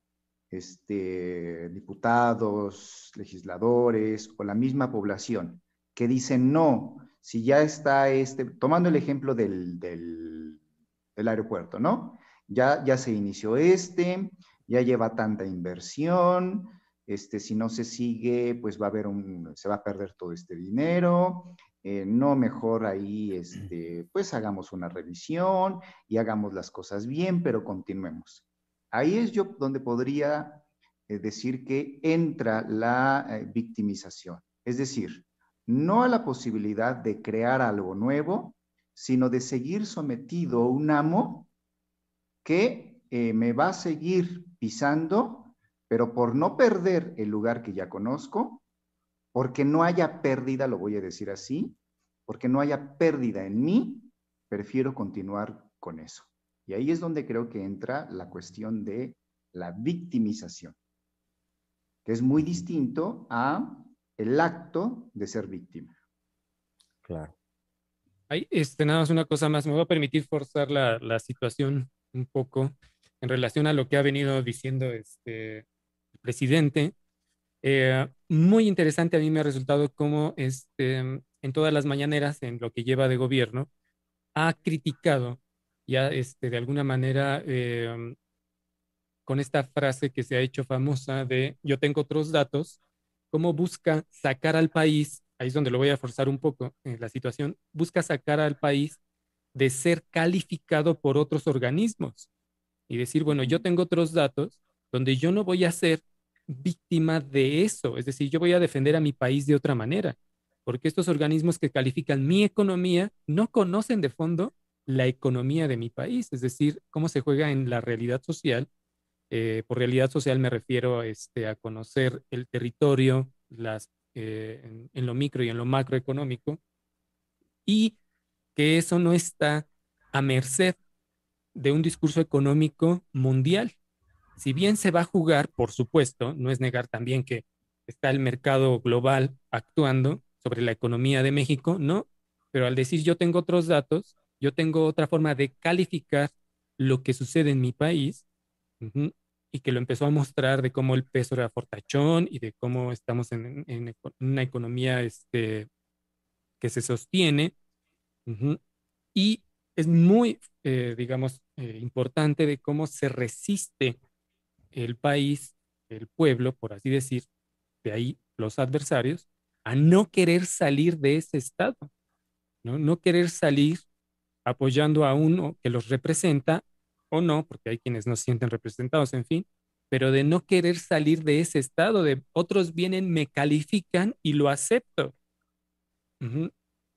este, diputados, legisladores o la misma población, que dicen no, si ya está este, tomando el ejemplo del, del, del aeropuerto, ¿no? Ya, ya se inició este, ya lleva tanta inversión, este, si no se sigue, pues va a haber un, se va a perder todo este dinero, eh, no mejor ahí, este, pues hagamos una revisión y hagamos las cosas bien, pero continuemos. Ahí es yo donde podría eh, decir que entra la eh, victimización, es decir, no a la posibilidad de crear algo nuevo, sino de seguir sometido a un amo que me va a seguir pisando pero por no perder el lugar que ya conozco, porque no haya pérdida, lo voy a decir así, porque no haya pérdida en mí, prefiero continuar con eso. Y ahí es donde creo que entra la cuestión de la victimización, que es muy distinto a el acto de ser víctima. Claro. Ahí, este, nada más una cosa más, me voy a permitir forzar la, la situación un poco en relación a lo que ha venido diciendo este, presidente. Eh, muy interesante a mí me ha resultado cómo este, en todas las mañaneras, en lo que lleva de gobierno, ha criticado ya este, de alguna manera eh, con esta frase que se ha hecho famosa de yo tengo otros datos, cómo busca sacar al país, ahí es donde lo voy a forzar un poco en la situación, busca sacar al país de ser calificado por otros organismos y decir, bueno, yo tengo otros datos donde yo no voy a ser víctima de eso. Es decir, yo voy a defender a mi país de otra manera, porque estos organismos que califican mi economía no conocen de fondo la economía de mi país, es decir, cómo se juega en la realidad social. Eh, por realidad social me refiero este, a conocer el territorio, las, eh, en, en, lo micro y en lo macroeconómico, y que eso no está a merced de un discurso económico mundial, si bien se va a jugar, por supuesto, no es negar también que está el mercado global actuando sobre la economía de México, ¿no? Pero al decir yo tengo otros datos, yo tengo otra forma de calificar lo que sucede en mi país y que lo empezó a mostrar de cómo el peso era fortachón y de cómo estamos en, una economía este, que se sostiene. Y es muy, eh, digamos, eh, importante de cómo se resiste el país, el pueblo, por así decir, de ahí los adversarios, a no querer salir de ese estado, no, no querer salir apoyando a uno que los representa o no, porque hay quienes no se sienten representados, en fin, pero de no querer salir de ese estado, de otros vienen, me califican y lo acepto.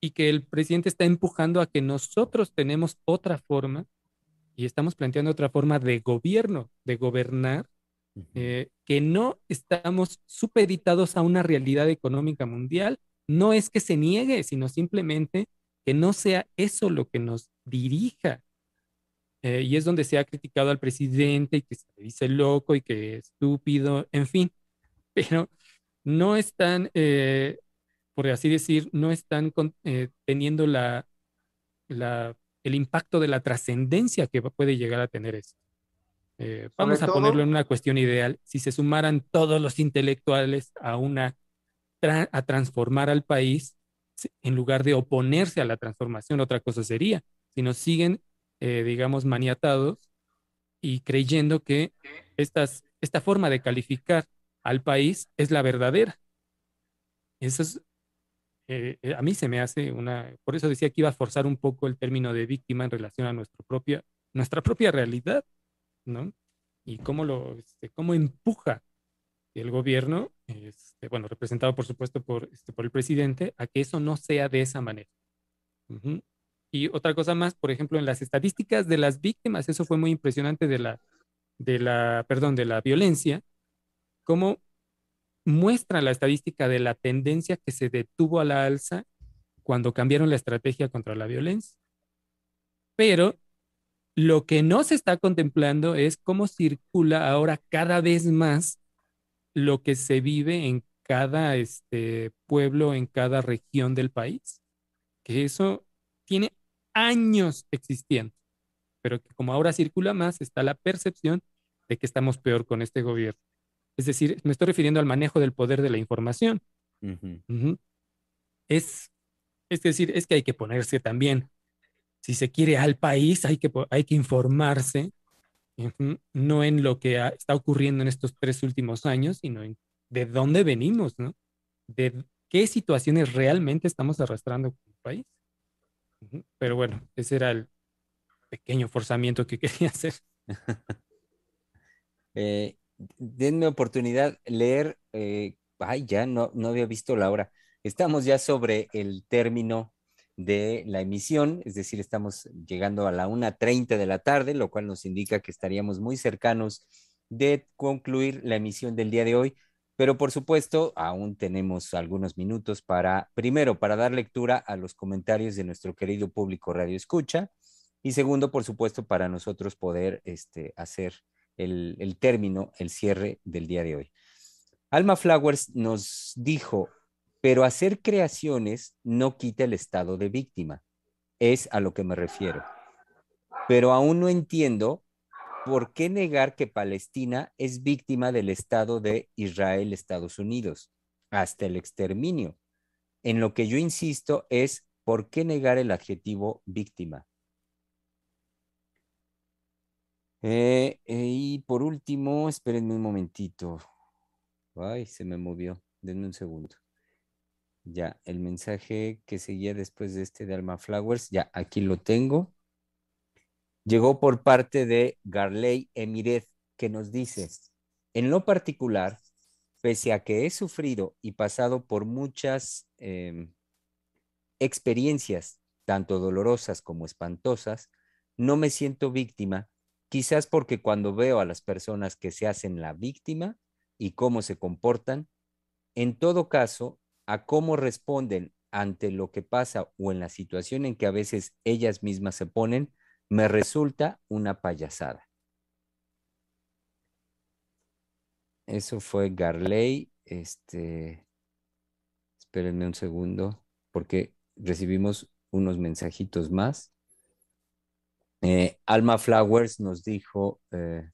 Y que el presidente está empujando a que nosotros tenemos otra forma y estamos planteando otra forma de gobierno, de gobernar, eh, que no estamos supeditados a una realidad económica mundial. No es que se niegue, sino simplemente que no sea eso lo que nos dirija. Eh, y es donde se ha criticado al presidente y que se dice loco y que estúpido, en fin, pero no están, eh, por así decir, no están eh, teniendo la, la, el impacto de la trascendencia que puede llegar a tener eso. vamos a ponerlo en una cuestión ideal. Si se sumaran todos los intelectuales a una a transformar al país, en lugar de oponerse a la transformación, otra cosa sería, si nos siguen eh, digamos, maniatados y creyendo que estas, esta forma de calificar al país es la verdadera. Eso es, eh, eh, a mí se me hace una, por eso decía que iba a forzar un poco el término de víctima en relación a nuestra propia, nuestra propia realidad, ¿no? Y cómo lo, este, cómo empuja el gobierno, este, bueno, representado por supuesto por, este, por el presidente, a que eso no sea de esa manera. Y otra cosa más, por ejemplo, en las estadísticas de las víctimas, eso fue muy impresionante de la, de la, perdón, de la violencia, cómo muestra la estadística de la tendencia que se detuvo a la alza cuando cambiaron la estrategia contra la violencia. Pero lo que no se está contemplando es cómo circula ahora cada vez más lo que se vive en cada este, pueblo, en cada región del país. Que eso tiene años existiendo, pero que como ahora circula más, está la percepción de que estamos peor con este gobierno. Es decir, me estoy refiriendo al manejo del poder de la información. Es, es decir, es que hay que ponerse también, si se quiere al país, hay que, hay que informarse, no en lo que está ocurriendo en estos tres últimos años, sino en de dónde venimos, ¿no? De qué situaciones realmente estamos arrastrando como país. Pero bueno, ese era el pequeño forzamiento que quería hacer. eh, denme oportunidad leer. Eh, ay, ya no, no había visto la hora. Estamos ya sobre el término de la emisión, es decir, estamos llegando a la 1.30 de la tarde, lo cual nos indica que estaríamos muy cercanos de concluir la emisión del día de hoy. Pero por supuesto, aún tenemos algunos minutos para, primero, para dar lectura a los comentarios de nuestro querido público Radio Escucha y segundo, por supuesto, para nosotros poder este, hacer el, término, el cierre del día de hoy. Alma Flowers nos dijo, pero hacer creaciones no quita el estado de víctima. Es a lo que me refiero. Pero aún no entiendo ¿por qué negar que Palestina es víctima del Estado de Israel, Estados Unidos, hasta el exterminio? En lo que yo insisto es, ¿por qué negar el adjetivo víctima? Eh, eh, y por último, espérenme un momentito. Ay, se me movió. Denme un segundo. Ya, el mensaje que seguía después de este de Alma Flowers, ya aquí lo tengo llegó por parte de Garley Emiret, que nos dice, en lo particular, pese a que he sufrido y pasado por muchas em, experiencias, tanto dolorosas como espantosas, no me siento víctima, quizás porque cuando veo a las personas que se hacen la víctima y cómo se comportan, en todo caso, a cómo responden ante lo que pasa o en la situación en que a veces ellas mismas se ponen, me resulta una payasada. Eso fue Garley. Este, espérenme un segundo, porque recibimos unos mensajitos más. Eh, Alma Flowers nos dijo, eh,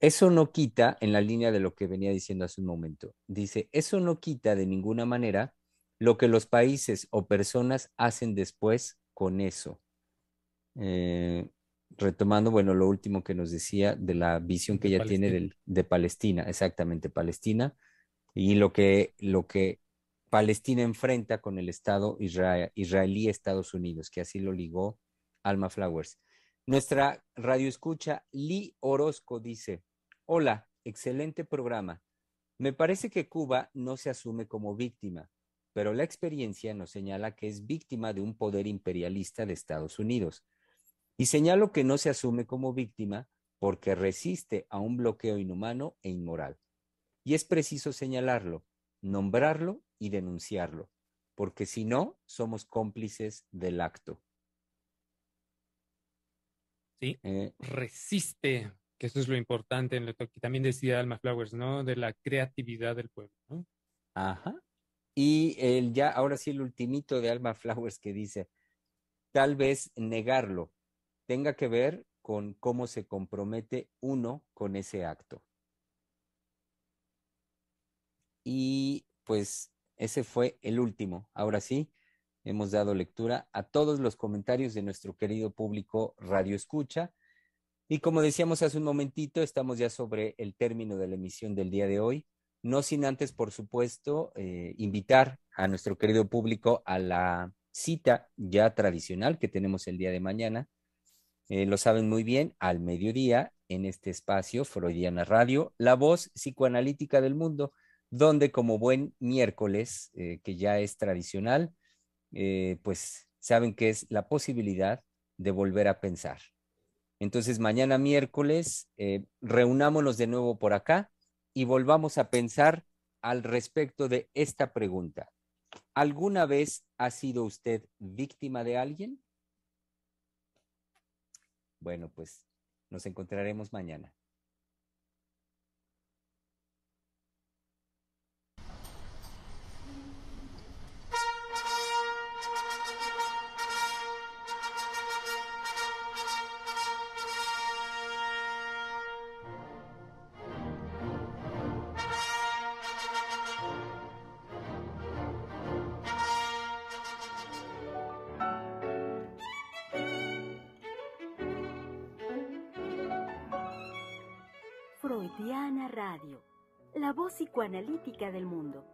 eso no quita, en la línea de lo que venía diciendo hace un momento, dice, eso no quita de ninguna manera lo que los países o personas hacen después con eso. Eh, retomando, bueno, lo último que nos decía de la visión que ella tiene de Palestina, exactamente, Palestina, y lo que, lo que Palestina enfrenta con el Estado israelí Estados Unidos, que así lo ligó Alma Flowers. Nuestra radio escucha Lee Orozco dice, hola, excelente programa. Me parece que Cuba no se asume como víctima, pero la experiencia nos señala que es víctima de un poder imperialista de Estados Unidos. Y señalo que no se asume como víctima porque resiste a un bloqueo inhumano e inmoral. Y es preciso señalarlo, nombrarlo y denunciarlo, porque si no, somos cómplices del acto. Sí, eh, resiste, que eso es lo importante en lo que también decía Alma Flowers, ¿no? De la creatividad del pueblo, ¿no? Ajá. Y el ya, ahora sí, el ultimito de Alma Flowers que dice, tal vez negarlo tenga que ver con cómo se compromete uno con ese acto. Y pues ese fue el último. Ahora sí, hemos dado lectura a todos los comentarios de nuestro querido público Radio Escucha. Y como decíamos hace un momentito, estamos ya sobre el término de la emisión del día de hoy. No sin antes, por supuesto, eh, invitar a nuestro querido público a la cita ya tradicional que tenemos el día de mañana eh, lo saben muy bien, al mediodía en este espacio Freudiana Radio, la voz psicoanalítica del mundo, donde como buen miércoles, eh, que ya es tradicional, eh, pues saben que es la posibilidad de volver a pensar. Entonces, mañana miércoles, reunámonos de nuevo por acá y volvamos a pensar al respecto de esta pregunta. ¿Alguna vez ha sido usted víctima de alguien? Bueno, pues nos encontraremos mañana. La voz psicoanalítica del mundo.